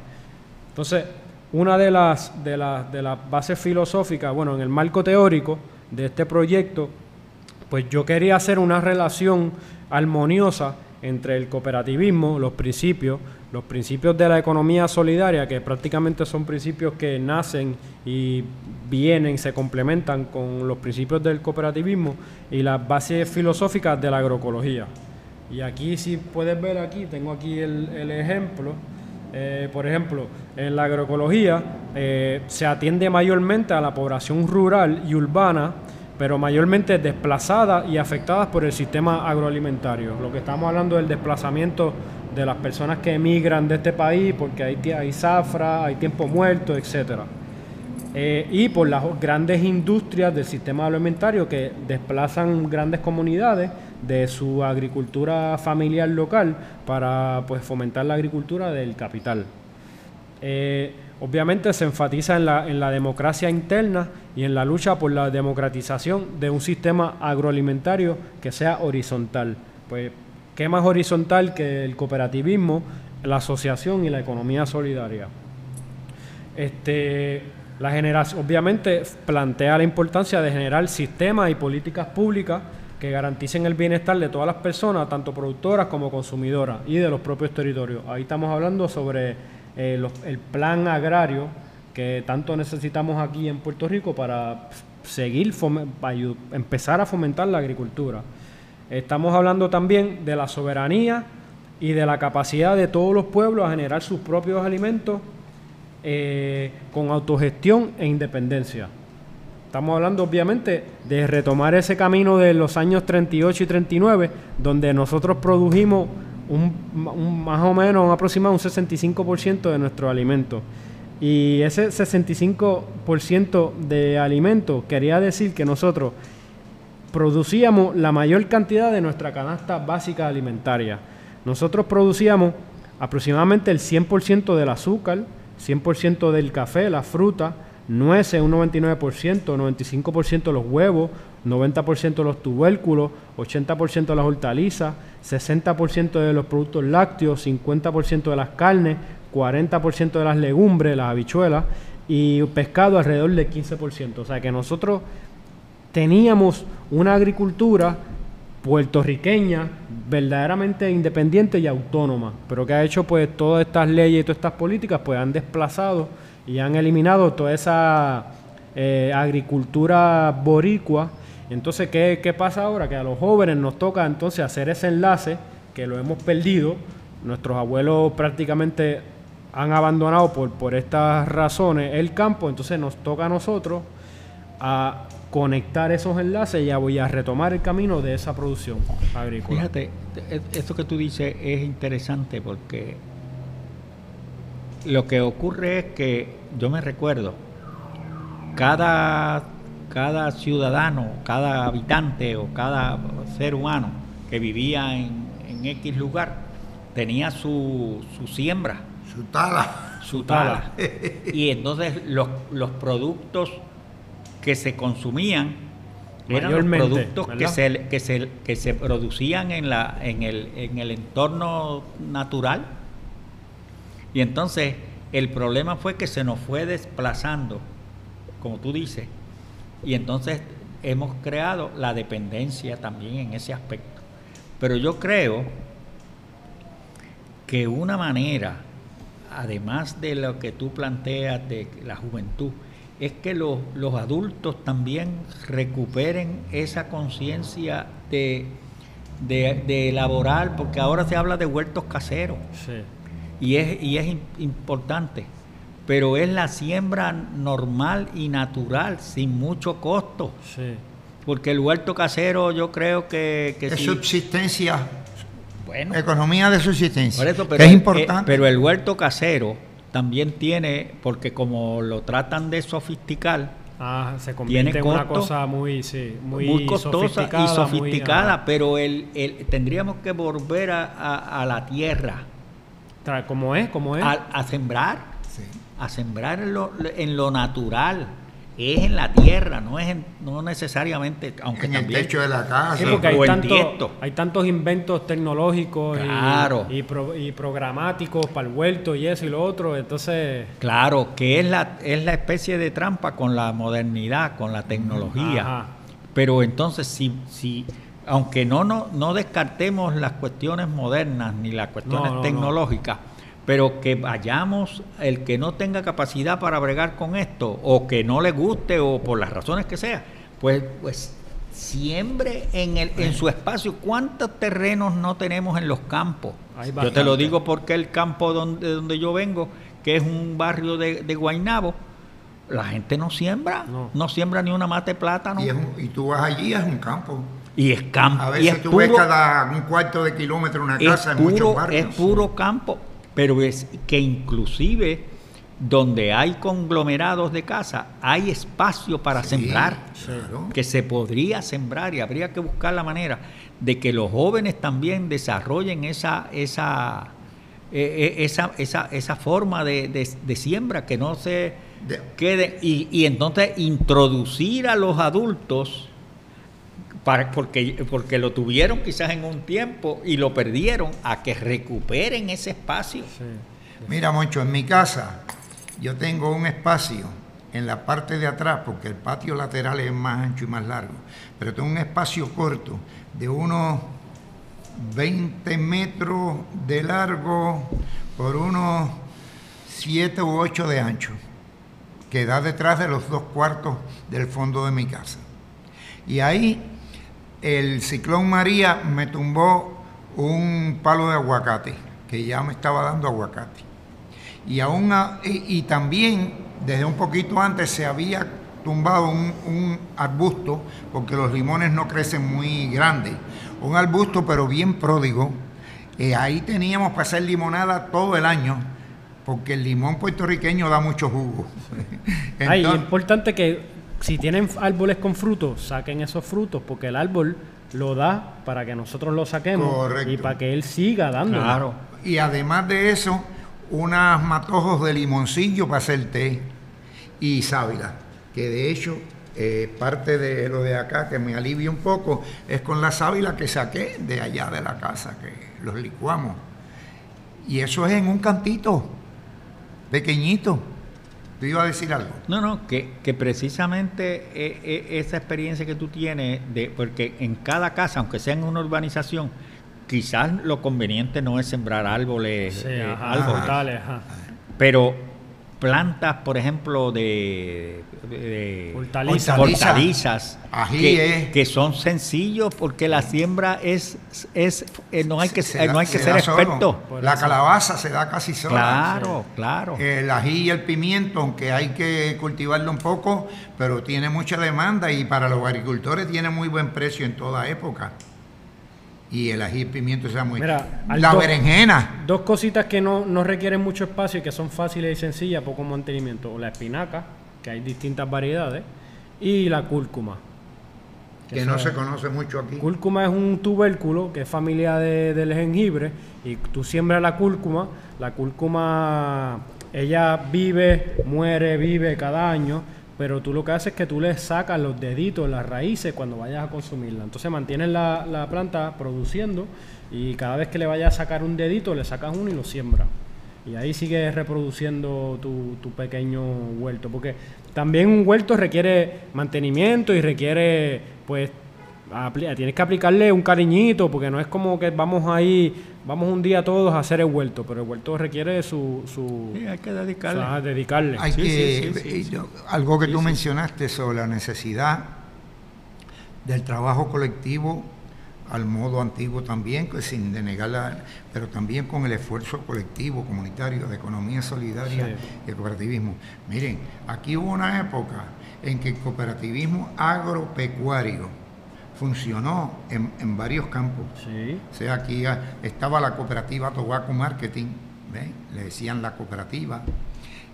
Entonces, una de las, de, de las bases filosóficas, bueno, en el marco teórico de este proyecto, pues yo quería hacer una relación armoniosa entre el cooperativismo, los principios, los principios de la economía solidaria, que prácticamente son principios que nacen y vienen, se complementan con los principios del cooperativismo y las bases filosóficas de la agroecología. Y aquí, si puedes ver aquí, tengo aquí el, el ejemplo eh, por ejemplo, en la agroecología eh, se atiende mayormente a la población rural y urbana pero mayormente desplazadas y afectadas por el sistema agroalimentario. Lo que estamos hablando es el desplazamiento de las personas que emigran de este país porque hay, hay zafra, hay tiempo muerto, etc. Eh, y por las grandes industrias del sistema alimentario que desplazan grandes comunidades de su agricultura familiar local para pues, fomentar la agricultura del capital. Eh, obviamente se enfatiza en la, en la democracia interna y en la lucha por la democratización de un sistema agroalimentario que sea horizontal. Pues ¿Qué más horizontal que el cooperativismo, la asociación y la economía solidaria? Este, la generación, obviamente plantea la importancia de generar sistemas y políticas públicas que garanticen el bienestar de todas las personas, tanto productoras como consumidoras, y de los propios territorios. Ahí estamos hablando sobre eh, el plan agrario que tanto necesitamos aquí en Puerto Rico para seguir, empezar a fomentar la agricultura. Estamos hablando también de la soberanía y de la capacidad de todos los pueblos a generar sus propios alimentos eh, con autogestión e independencia. Estamos hablando obviamente de retomar ese camino de los años 38 y 39, donde nosotros produjimos un, más o menos un aproximado un 65% de nuestros alimentos. Y ese 65% de alimentos quería decir que nosotros producíamos la mayor cantidad de nuestra canasta básica alimentaria. Nosotros producíamos aproximadamente el 100% del azúcar, 100% del café, la fruta, nueces un 99%, 95% de los huevos, 90% de los tubérculos, 80% de las hortalizas, 60% de los productos lácteos, 50% de las carnes, 40% de las legumbres, las habichuelas y pescado alrededor del 15%. O sea que nosotros teníamos una agricultura puertorriqueña verdaderamente independiente y autónoma, pero que ha hecho pues todas estas leyes y todas estas políticas pues han desplazado y han eliminado toda esa eh, agricultura boricua. Entonces, ¿qué, ¿qué pasa ahora? Que a los jóvenes nos toca entonces hacer ese enlace que lo hemos perdido. Nuestros abuelos prácticamente han abandonado por, por estas razones el campo, entonces nos toca a nosotros a conectar esos enlaces y ya voy a retomar el camino de esa producción agrícola. Fíjate, e, esto que tú dices es interesante porque lo que ocurre es que yo me recuerdo, cada, cada ciudadano, cada habitante o cada ser humano que vivía en, X lugar tenía su, su siembra. Su tala. Su tala. y entonces los, los productos que se consumían eran los productos que se, que, se, que se producían en, la, en, el, en el entorno natural. Y entonces el problema fue que se nos fue desplazando, como tú dices, y entonces hemos creado la dependencia también en ese aspecto. Pero yo creo que una manera, además de lo que tú planteas de la juventud, es que los, adultos también recuperen esa conciencia de, de, elaborar, porque ahora se habla de huertos caseros. Y es, y es importante, pero es la siembra normal y natural, sin mucho costo. Porque el huerto casero yo creo que... que es subsistencia, bueno, economía de subsistencia, es eh, importante. pero el huerto casero también tiene, porque como lo tratan de sofisticar, ah, se convierte en una cosa muy, sí, muy, costosa y sofisticada, pero el, el, tendríamos que volver a, a, la tierra. ¿Cómo es? ¿Cómo es? A, sembrar, a sembrar lo, en lo natural es en la tierra, no es no necesariamente, aunque en el techo de la casa, hay, tantos inventos tecnológicos y, y, programáticos para el huerto y eso y lo otro, entonces... Claro, que es la, es la especie de trampa con la modernidad, con la tecnología. Pero entonces, si, si aunque no, no, no descartemos las cuestiones modernas ni las cuestiones tecnológicas, pero que vayamos, el que no tenga capacidad para bregar con esto, o que no le guste, o por las razones que sea, pues, pues siembre en, el, en su espacio. ¿Cuántos terrenos no tenemos en los campos? Yo te lo digo porque el campo donde, donde yo vengo, que es un barrio de, de Guainabo, la gente no siembra, No. no, siembra ni una mate de plátano. Y, es un- y tú vas allí, es un campo. Y es campo. A y veces es tú ves puro- cada un cuarto de kilómetro una es casa en muchos puro, barrios. es puro campo, pero es que inclusive donde hay conglomerados de casa hay espacio para Sí, sembrar, claro. que se podría sembrar y habría que buscar la manera de que los jóvenes también desarrollen esa esa eh, eh, esa, esa, esa forma de, de- de siembra que no se De- quede y, y entonces introducir a los adultos para, porque, porque lo tuvieron quizás en un tiempo y lo perdieron, a que recuperen ese espacio. Sí. Mira, Moncho, en mi casa yo tengo un espacio en la parte de atrás, porque el patio lateral es más ancho y más largo, pero tengo un espacio corto de unos 20 metros de largo por unos 7 u 8 de ancho, que da detrás de los dos cuartos del fondo de mi casa. Y ahí el ciclón María me tumbó un palo de aguacate, que ya me estaba dando aguacate. Y, aún a- y, y también, desde un poquito antes, se había tumbado un, un arbusto, porque los limones no crecen muy grandes, un arbusto pero bien pródigo. Eh, ahí teníamos para hacer limonada todo el año, porque el limón puertorriqueño da mucho jugo. Ay, es Entonces- importante que si tienen árboles con frutos, saquen esos frutos, porque el árbol lo da para que nosotros lo saquemos Correcto. y para que él siga dando. Claro. Y además de eso, unos matojos de limoncillo para hacer té y sábila, que de hecho eh, parte de lo de acá que me alivia un poco es con la sábila que saqué de allá de la casa, que los licuamos. Y eso es en un cantito, pequeñito. ¿Tú ibas a decir algo? No, no, que, que precisamente eh, eh, esa experiencia que tú tienes, de, porque en cada casa, aunque sea en una urbanización, quizás lo conveniente no es sembrar árboles, Sí, eh, ajá, árboles, ajá. pero plantas, por ejemplo, de, de Hortalizas. hortalizas, Ají, que, eh. que son sencillos porque la siembra es, es eh, no hay que, Se eh, no da- hay que se ser solo. experto. Por La eso. calabaza se da casi sola. Claro, claro. El ají y el pimiento, aunque hay que cultivarlo un poco, pero tiene mucha demanda y para los agricultores tiene muy buen precio en toda época. Y el ají y el pimiento sea muy... Mira, la Aldo- berenjena, Dos cositas que no, no requieren mucho espacio y que son fáciles y sencillas, poco mantenimiento. La espinaca, que hay distintas variedades, y la cúrcuma. que no se conoce mucho aquí. Cúrcuma es un tubérculo que es familia de- del jengibre y tú siembras la cúrcuma, la cúrcuma ella vive, muere, vive cada año, pero tú lo que haces es que tú le sacas los deditos, las raíces cuando vayas a consumirla. Entonces mantienes la, la planta produciendo y cada vez que le vayas a sacar un dedito le sacas uno y lo siembras. Y ahí sigues reproduciendo tu, tu pequeño huerto. Porque también un huerto requiere mantenimiento y requiere, pues, tienes que aplicarle un cariñito, porque no es como que vamos ahí, vamos un día todos a hacer el huerto, pero el huerto requiere su... su Sí, hay que o dedicarle. sea, dedicarle. Hay Sí, que, sí, sí, yo- algo que Sí, tú sí. mencionaste sobre la necesidad del trabajo colectivo al modo antiguo también, que sin denegarla, pero también con el esfuerzo colectivo, comunitario, de economía solidaria Sí. y el cooperativismo. Miren, aquí hubo una época en que el cooperativismo agropecuario funcionó en, en varios campos. Sí. O sea, aquí estaba la cooperativa Tobacco Marketing, ¿ve? le decían la cooperativa.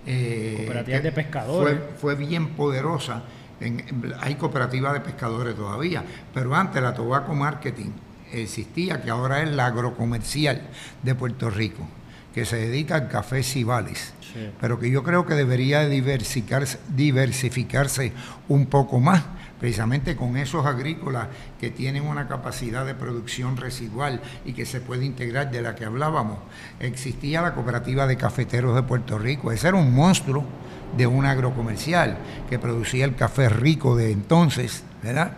eh, Cooperativas de pescadores. Fue, fue bien poderosa. En- en- hay cooperativas de pescadores todavía, pero antes la Tobacco Marketing existía, que ahora es la agrocomercial de Puerto Rico, que se dedica al café Cibales Sí. pero que yo creo que debería diversificarse, diversificarse un poco más, precisamente con esos agrícolas que tienen una capacidad de producción residual y que se puede integrar de la que hablábamos. Existía la cooperativa de cafeteros de Puerto Rico, ese era un monstruo de un agrocomercial que producía el café rico de entonces, ¿verdad?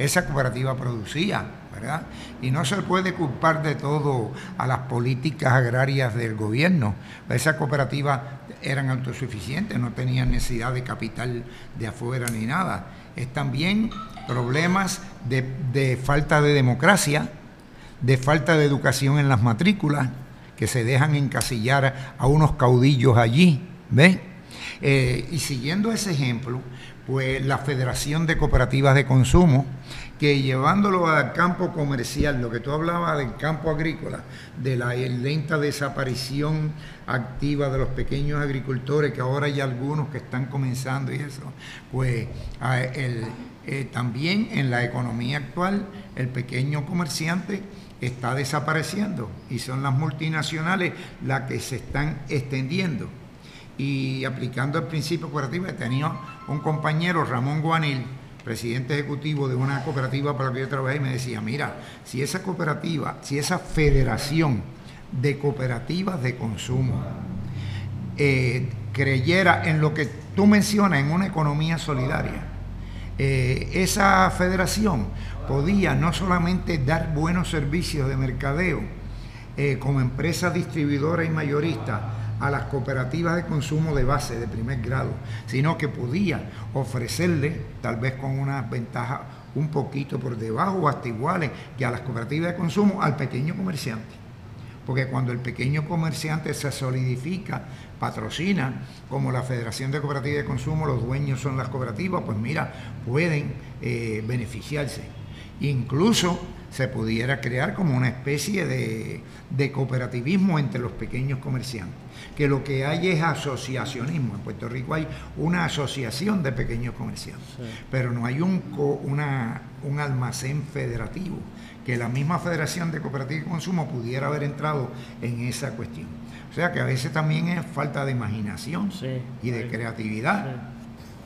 esa cooperativa producía, ¿verdad? Y no se puede culpar de todo a las políticas agrarias del gobierno. Esas cooperativas eran autosuficientes, no tenían necesidad de capital de afuera ni nada. Es también problemas de, de falta de democracia, de falta de educación en las matrículas, que se dejan encasillar a unos caudillos allí, ¿ves? Eh, y siguiendo ese ejemplo, pues la Federación de Cooperativas de Consumo, que llevándolo al campo comercial, lo que tú hablabas del campo agrícola, de la lenta desaparición activa de los pequeños agricultores, que ahora hay algunos que están comenzando y eso, pues eh, también en la economía actual el pequeño comerciante está desapareciendo y son las multinacionales las que se están extendiendo. Y aplicando el principio cooperativo, he tenido un compañero, Ramón Guanil, presidente ejecutivo de una cooperativa para la que yo trabajé, y me decía, mira, si esa cooperativa, si esa federación de cooperativas de consumo eh, creyera en lo que tú mencionas, en una economía solidaria, eh, esa federación podía no solamente dar buenos servicios de mercadeo eh, como empresa distribuidora y mayorista, a las cooperativas de consumo de base de primer grado, sino que podía ofrecerle, tal vez con unas ventajas un poquito por debajo o hasta iguales que a las cooperativas de consumo, al pequeño comerciante. Porque cuando el pequeño comerciante se solidifica, patrocina, como la Federación de Cooperativas de Consumo, los dueños son las cooperativas, pues mira, pueden eh, beneficiarse. Incluso se pudiera crear como una especie de cooperativismo entre los pequeños comerciantes que lo que hay es asociacionismo. En Puerto Rico hay una asociación de pequeños comerciantes, pero no hay un, un almacén federativo, que la misma Federación de Cooperativas y Consumo pudiera haber entrado en esa cuestión. O sea que a veces también es falta de imaginación y de creatividad.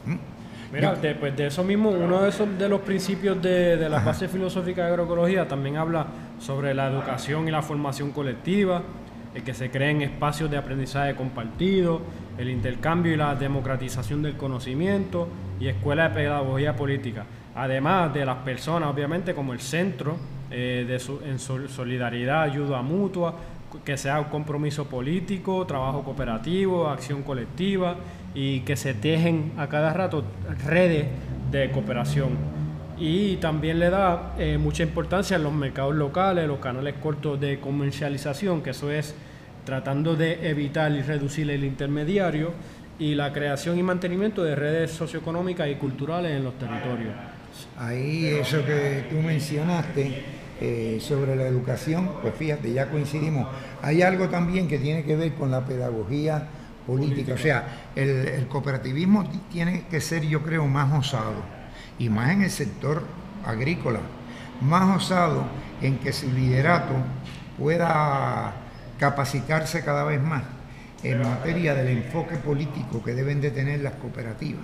¿Mm? Mira, de, pues de eso mismo, uno de, esos, de los principios de, de la base filosófica de agroecología también habla sobre la educación y la formación colectiva, el que se creen espacios de aprendizaje compartido, el intercambio y la democratización del conocimiento y escuela de pedagogía política. Además de las personas, obviamente, como el centro eh, de en solidaridad, ayuda mutua, que sea un compromiso político, trabajo cooperativo, acción colectiva y que se tejen a cada rato redes de cooperación. Y también le da eh, mucha importancia a los mercados locales, los canales cortos de comercialización, que eso es tratando de evitar y reducir el intermediario y la creación y mantenimiento de redes socioeconómicas y culturales en los territorios. Ahí eso que tú mencionaste eh, sobre la educación, pues fíjate, ya coincidimos. Hay algo también que tiene que ver con la pedagogía política, o sea, el, cooperativismo tiene que ser, yo creo, más osado, y más en el sector agrícola, más osado en que su liderato pueda capacitarse cada vez más en materia del enfoque político que deben de tener las cooperativas,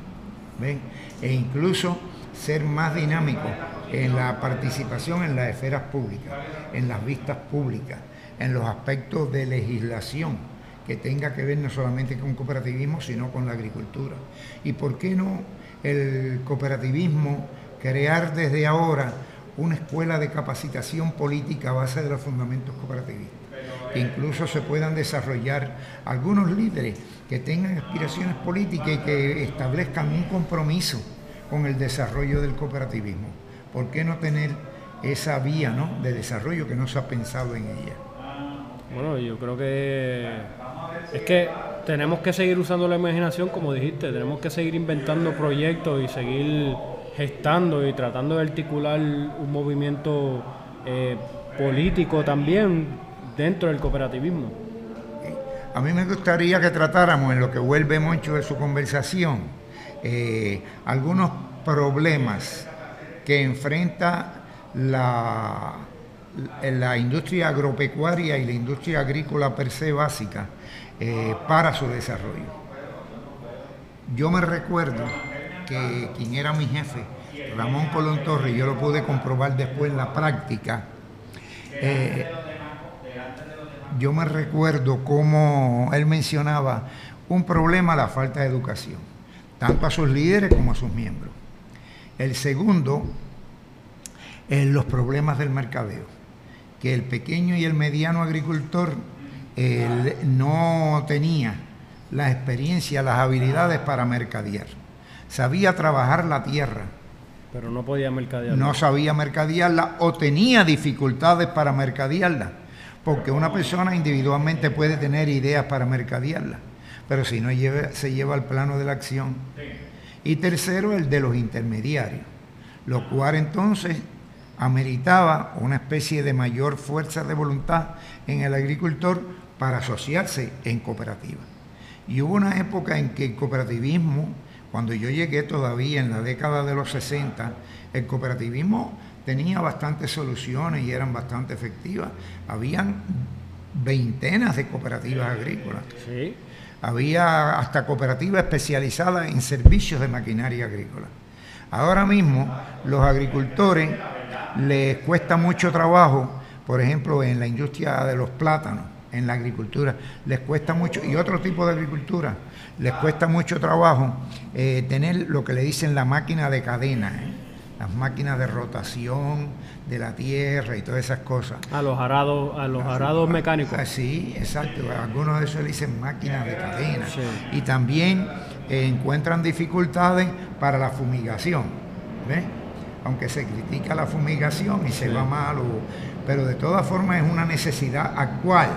¿ven? E incluso ser más dinámico en la participación en las esferas públicas, en las vistas públicas, en los aspectos de legislación que tenga que ver no solamente con cooperativismo, sino con la agricultura. ¿Y por qué no el cooperativismo crear desde ahora una escuela de capacitación política a base de los fundamentos cooperativistas? que incluso se puedan desarrollar algunos líderes que tengan aspiraciones políticas y que establezcan un compromiso con el desarrollo del cooperativismo. ¿Por qué no tener esa vía de desarrollo que no se ha pensado en ella? Bueno, yo creo que es que tenemos que seguir usando la imaginación, como dijiste, tenemos que seguir inventando proyectos y seguir gestando y tratando de articular un movimiento eh, político también dentro del cooperativismo. A mí me gustaría que tratáramos en lo que vuelve mucho de su conversación eh, algunos problemas que enfrenta la, la industria agropecuaria y la industria agrícola per se básica eh, para su desarrollo. Yo me recuerdo que quien era mi jefe, Ramón Colón Torres, yo lo pude comprobar después en la práctica, eh, yo me recuerdo cómo él mencionaba un problema, la falta de educación, tanto a sus líderes como a sus miembros. El segundo, los problemas del mercadeo, que el pequeño y el mediano agricultor no tenía la experiencia, las habilidades para mercadear. Sabía trabajar la tierra. Pero no podía mercadearla. No sabía mercadearla o tenía dificultades para mercadearla porque una persona individualmente puede tener ideas para mercadearla, pero si no se lleva al plano de la acción. Y tercero, el de los intermediarios, lo cual entonces ameritaba una especie de mayor fuerza de voluntad en el agricultor para asociarse en cooperativa. Y hubo una época en que el cooperativismo, cuando yo llegué todavía en la década de los 60, el cooperativismo tenía bastantes soluciones y eran bastante efectivas. Habían veintenas de cooperativas agrícolas. Había hasta cooperativas especializadas en servicios de maquinaria agrícola. Ahora mismo los agricultores les cuesta mucho trabajo, por ejemplo, en la industria de los plátanos, en la agricultura, les cuesta mucho, y otro tipo de agricultura, les cuesta mucho trabajo eh, tener lo que le dicen la máquina de cadena. ¿eh? las máquinas de rotación de la tierra y todas esas cosas. A los arados, a los arados mecánicos. Ah, sí, exacto. Algunos de esos le dicen máquinas de cadena. Y también eh, encuentran dificultades para la fumigación. ¿ves? Aunque se critica la fumigación y se va mal, pero de todas formas es una necesidad actual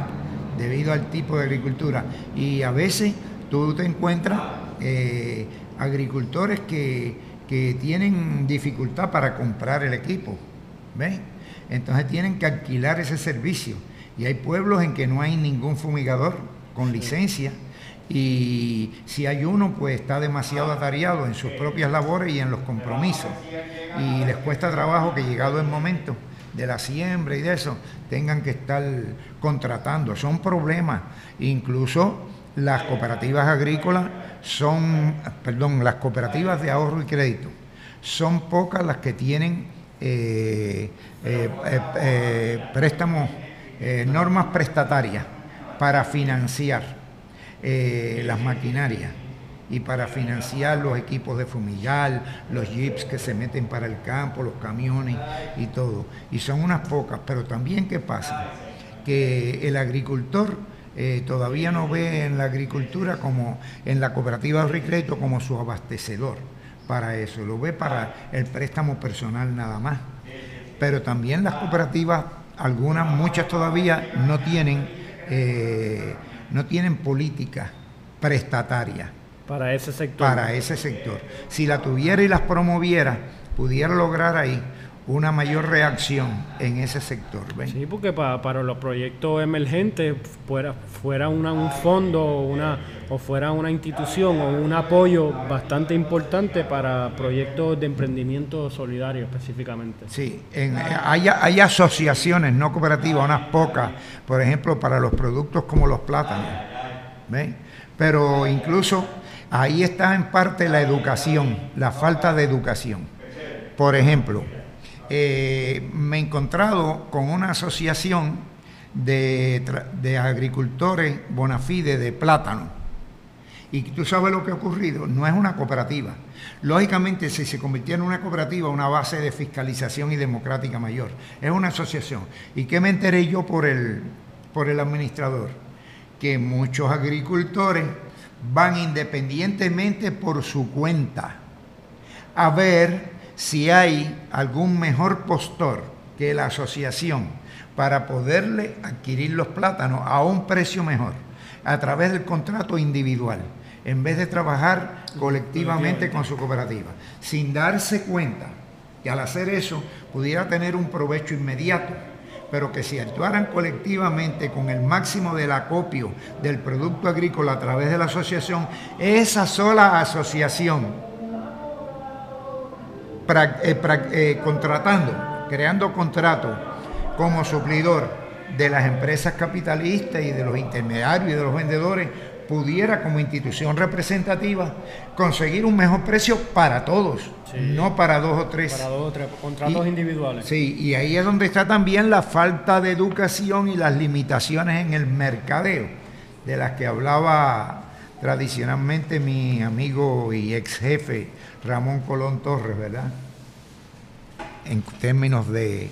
debido al tipo de agricultura. Y a veces tú te encuentras eh, agricultores que que tienen dificultad para comprar el equipo. Entonces tienen que alquilar ese servicio. Y hay pueblos en que no hay ningún fumigador con licencia. Y si hay uno, pues está demasiado atareado en sus propias labores y en los compromisos. Y les cuesta trabajo que llegado el momento de la siembra y de eso, tengan que estar contratando. Son problemas. Incluso las cooperativas agrícolas son, perdón, las cooperativas de ahorro y crédito, son pocas las que tienen eh, eh, eh, préstamos, normas prestatarias para financiar las maquinarias y para financiar los equipos de fumigar, los jeeps que se meten para el campo, los camiones y todo. Y son unas pocas, pero también ¿qué pasa? Que el agricultor eh, todavía no ve en la agricultura como en la cooperativa de crédito como su abastecedor para eso, lo ve para el préstamo personal nada más. Pero también las cooperativas, algunas, muchas todavía no tienen, eh, no tienen política prestataria. Para ese sector. Para ese sector. Si la tuviera y las promoviera, pudiera lograr ahí una mayor reacción en ese sector. Sí, porque para, los proyectos emergentes fuera, fuera un fondo una, o fuera una institución o un apoyo bastante importante para proyectos de emprendimiento solidario específicamente. Sí, hay, hay, asociaciones no cooperativas, unas pocas, por ejemplo, para los productos como los plátanos. ¿ven? Pero incluso ahí está en parte la educación, la falta de educación. Por ejemplo, eh, me he encontrado con una asociación de, agricultores bonafide de plátano. Y tú sabes lo que ha ocurrido, no es una cooperativa. Lógicamente, si se convirtiera en una cooperativa, una base de fiscalización y democrática mayor. Es una asociación. ¿Y qué me enteré yo por el, por el administrador? Que muchos agricultores van independientemente por su cuenta. A ver si hay algún mejor postor que la asociación para poderle adquirir los plátanos a un precio mejor a través del contrato individual, en vez de trabajar colectivamente con su cooperativa, sin darse cuenta que al hacer eso pudiera tener un provecho inmediato, pero que si actuaran colectivamente con el máximo del acopio del producto agrícola a través de la asociación, esa sola asociación eh, eh, contratando, creando contratos como suplidor de las empresas capitalistas y de los intermediarios y de los vendedores, pudiera como institución representativa conseguir un mejor precio para todos, no para dos o tres. Para dos o tres, contratos individuales. Sí, y ahí es donde está también la falta de educación y las limitaciones en el mercadeo, de las que hablaba tradicionalmente mi amigo y ex jefe Ramón Colón Torres, ¿verdad? En términos de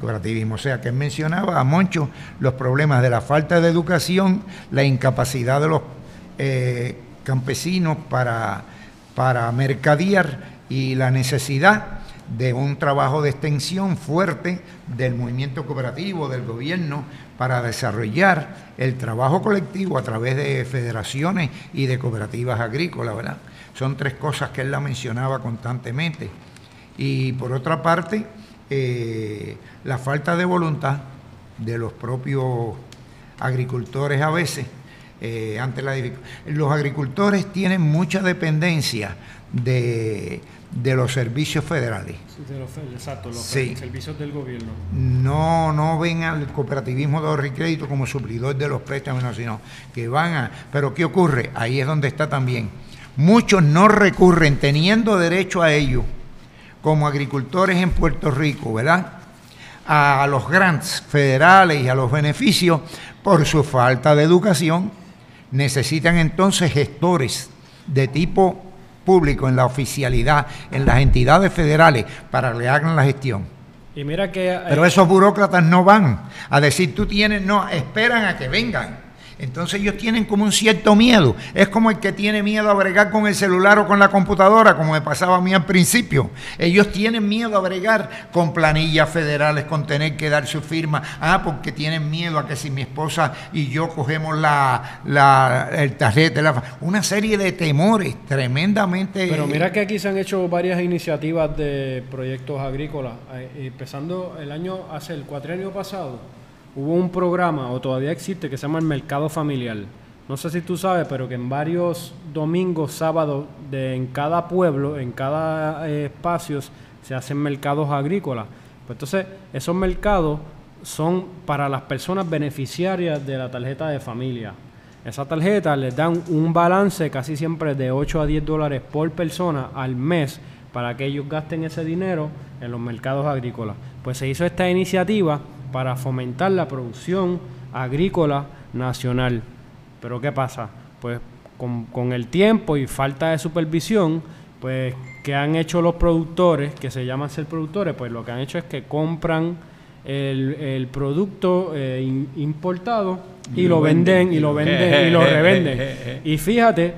cooperativismo. O sea, que mencionaba a Moncho los problemas de la falta de educación, la incapacidad de los eh, campesinos para, para mercadear y la necesidad de un trabajo de extensión fuerte del movimiento cooperativo, del gobierno, para desarrollar el trabajo colectivo a través de federaciones y de cooperativas agrícolas, ¿verdad? Son tres cosas que él la mencionaba constantemente. Y por otra parte, eh, la falta de voluntad de los propios agricultores a veces eh, ante la Los agricultores tienen mucha dependencia de, los servicios federales. De los, exacto, los servicios del gobierno. No, no ven al cooperativismo de ahorro y crédito como suplidor de los préstamos, sino que van a... Pero ¿qué ocurre? Ahí es donde está también. Muchos no recurren teniendo derecho a ello como agricultores en Puerto Rico, ¿verdad? A los grants federales y a los beneficios por su falta de educación necesitan entonces gestores de tipo público en la oficialidad, en las entidades federales, para que le hagan la gestión. Y mira que, Pero esos burócratas no van a decir, tú tienes, no, esperan a que vengan. Entonces ellos tienen como un cierto miedo. Es como el que tiene miedo a bregar con el celular o con la computadora, como me pasaba a mí al principio. Ellos tienen miedo a bregar con planillas federales, con tener que dar su firma. Ah, porque tienen miedo a que si mi esposa y yo cogemos la, la el tarjeta, la, una serie de temores tremendamente... Pero mira que aquí se han hecho varias iniciativas de proyectos agrícolas. Eh, empezando el año, hace el cuatrenio pasado hubo un programa, o todavía existe, que se llama el Mercado Familiar. No sé si tú sabes, pero que en varios domingos, sábados, de, en cada pueblo, en cada eh, espacio, se hacen mercados agrícolas. Pues entonces, esos mercados son para las personas beneficiarias de la tarjeta de familia. Esa tarjeta les dan un balance casi siempre de 8 a 10 dólares por persona al mes para que ellos gasten ese dinero en los mercados agrícolas. Pues se hizo esta iniciativa para fomentar la producción agrícola nacional. Pero ¿qué pasa? Pues con, el tiempo y falta de supervisión, pues ¿qué han hecho los productores, que se llaman ser productores? Pues lo que han hecho es que compran el, producto eh, importado y, lo venden, y lo venden y lo revenden. y fíjate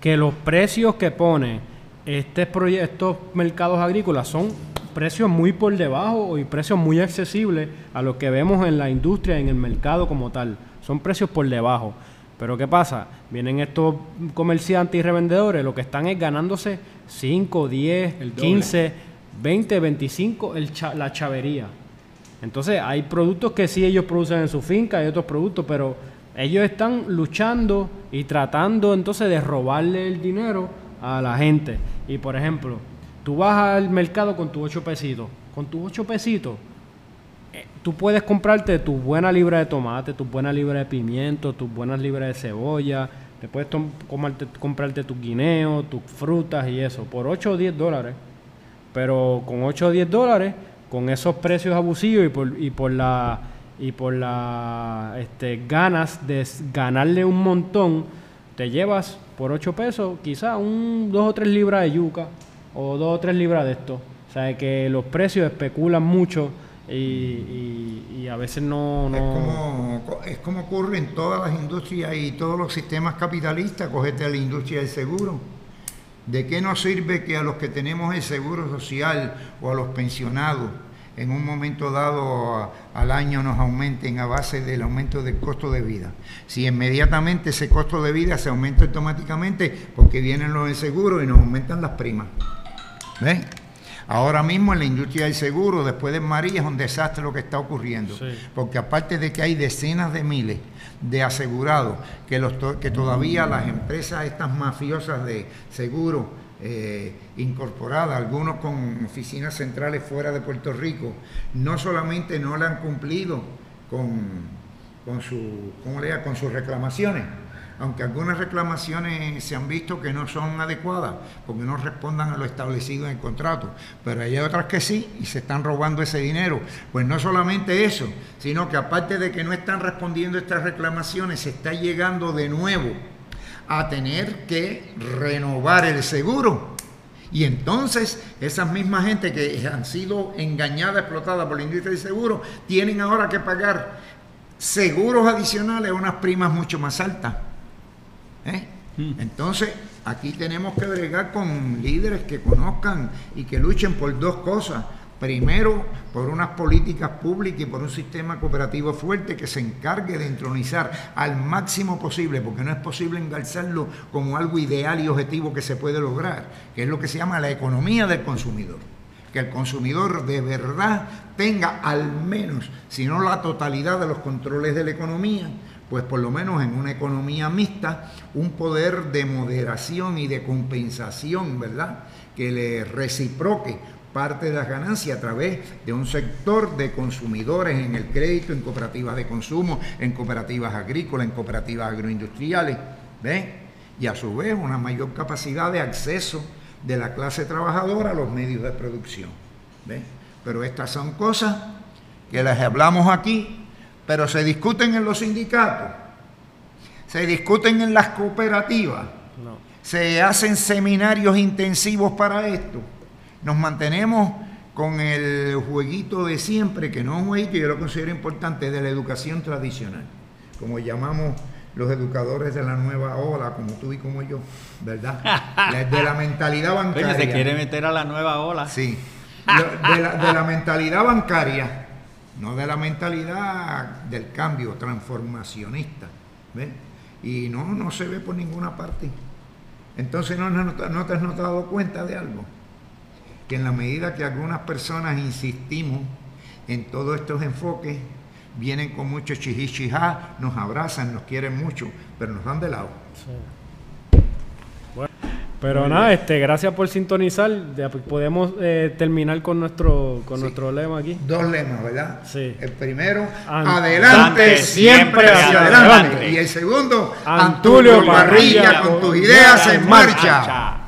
que los precios que pone este estos mercados agrícolas son precios muy por debajo y precios muy accesibles a lo que vemos en la industria, en el mercado como tal. Son precios por debajo. Pero ¿qué pasa? Vienen estos comerciantes y revendedores, lo que están es ganándose 5, 10, 15, 20, 25 el la chavería. Entonces hay productos que sí ellos producen en su finca, hay otros productos, pero ellos están luchando y tratando entonces de robarle el dinero a la gente. Y por ejemplo, Tú vas al mercado con tus ocho pesitos. Con tus ocho pesitos, eh, tú puedes comprarte tu buena libra de tomate, tu buena libra de pimiento, tus buenas libras de cebolla. Te puedes comprarte tus guineos, tus frutas y eso. Por 8 o 10 dólares. Pero con 8 o 10 dólares, con esos precios abusivos y por, y por la y por la este, ganas de ganarle un montón, te llevas por 8 pesos quizás un 2 o 3 libras de yuca o dos o tres libras de esto. O sea, que los precios especulan mucho y, a veces no... Es, como, es como ocurre en todas las industrias y todos los sistemas capitalistas, cogete a la industria del seguro. ¿De qué nos sirve que a los que tenemos el seguro social o a los pensionados en un momento dado al año nos aumenten a base del aumento del costo de vida. Si inmediatamente ese costo de vida se aumenta automáticamente porque vienen los de seguro y nos aumentan las primas. Ahora mismo en la industria del seguro, después de María, es un desastre lo que está ocurriendo. Porque aparte de que hay decenas de miles de asegurados, que, los que todavía las empresas estas mafiosas de seguro eh, incorporadas, algunos con oficinas centrales fuera de Puerto Rico, no solamente no le han cumplido con, con, su, con sus reclamaciones, aunque algunas reclamaciones se han visto que no son adecuadas porque no respondan a lo establecido en el contrato, pero hay otras que sí y se están robando ese dinero. Pues no solamente eso, sino que aparte de que no están respondiendo estas reclamaciones, se está llegando de nuevo a tener que renovar el seguro. Y entonces esas mismas gente que han sido engañadas, explotadas por la industria del seguro, tienen ahora que pagar seguros adicionales a unas primas mucho más altas. Mm. Entonces, aquí tenemos que bregar con líderes que conozcan y que luchen por dos cosas, Primero, por unas políticas públicas y por un sistema cooperativo fuerte que se encargue de entronizar al máximo posible, porque no es posible engalzarlo como algo ideal y objetivo que se puede lograr, que es lo que se llama la economía del consumidor. Que el consumidor de verdad tenga al menos, si no la totalidad de los controles de la economía, pues por lo menos en una economía mixta, un poder de moderación y de compensación, ¿verdad? Que le reciproque parte de las ganancias a través de un sector de consumidores en el crédito, en cooperativas de consumo, en cooperativas agrícolas, en cooperativas agroindustriales, ¿ven? Y a su vez una mayor capacidad de acceso de la clase trabajadora a los medios de producción, ¿ven? Pero estas son cosas que las hablamos aquí, pero se discuten en los sindicatos, se discuten en las cooperativas, se hacen seminarios intensivos para esto nos mantenemos con el jueguito de siempre, que no es un jueguito, yo lo considero importante, de la educación tradicional, como llamamos los educadores de la nueva ola, como tú y como yo, ¿verdad? De la mentalidad bancaria. Oye, se quiere meter a la nueva ola. Sí. De la, de la mentalidad bancaria, no de la mentalidad del cambio transformacionista. ¿ves? Y no, no se ve por ninguna parte. Entonces, ¿no, no, no te has notado cuenta de algo? que en la medida que algunas personas insistimos en todos estos enfoques, vienen con mucho chihichijá, nos abrazan, nos quieren mucho, pero nos dan de lado. Pero nada, este, gracias por sintonizar. podemos eh, terminar con nuestro con nuestro lema aquí. Dos lemas, ¿verdad? Sí. El primero, adelante, siempre hacia adelante. Y el segundo, Antulio Parrilla con tus ideas en marcha.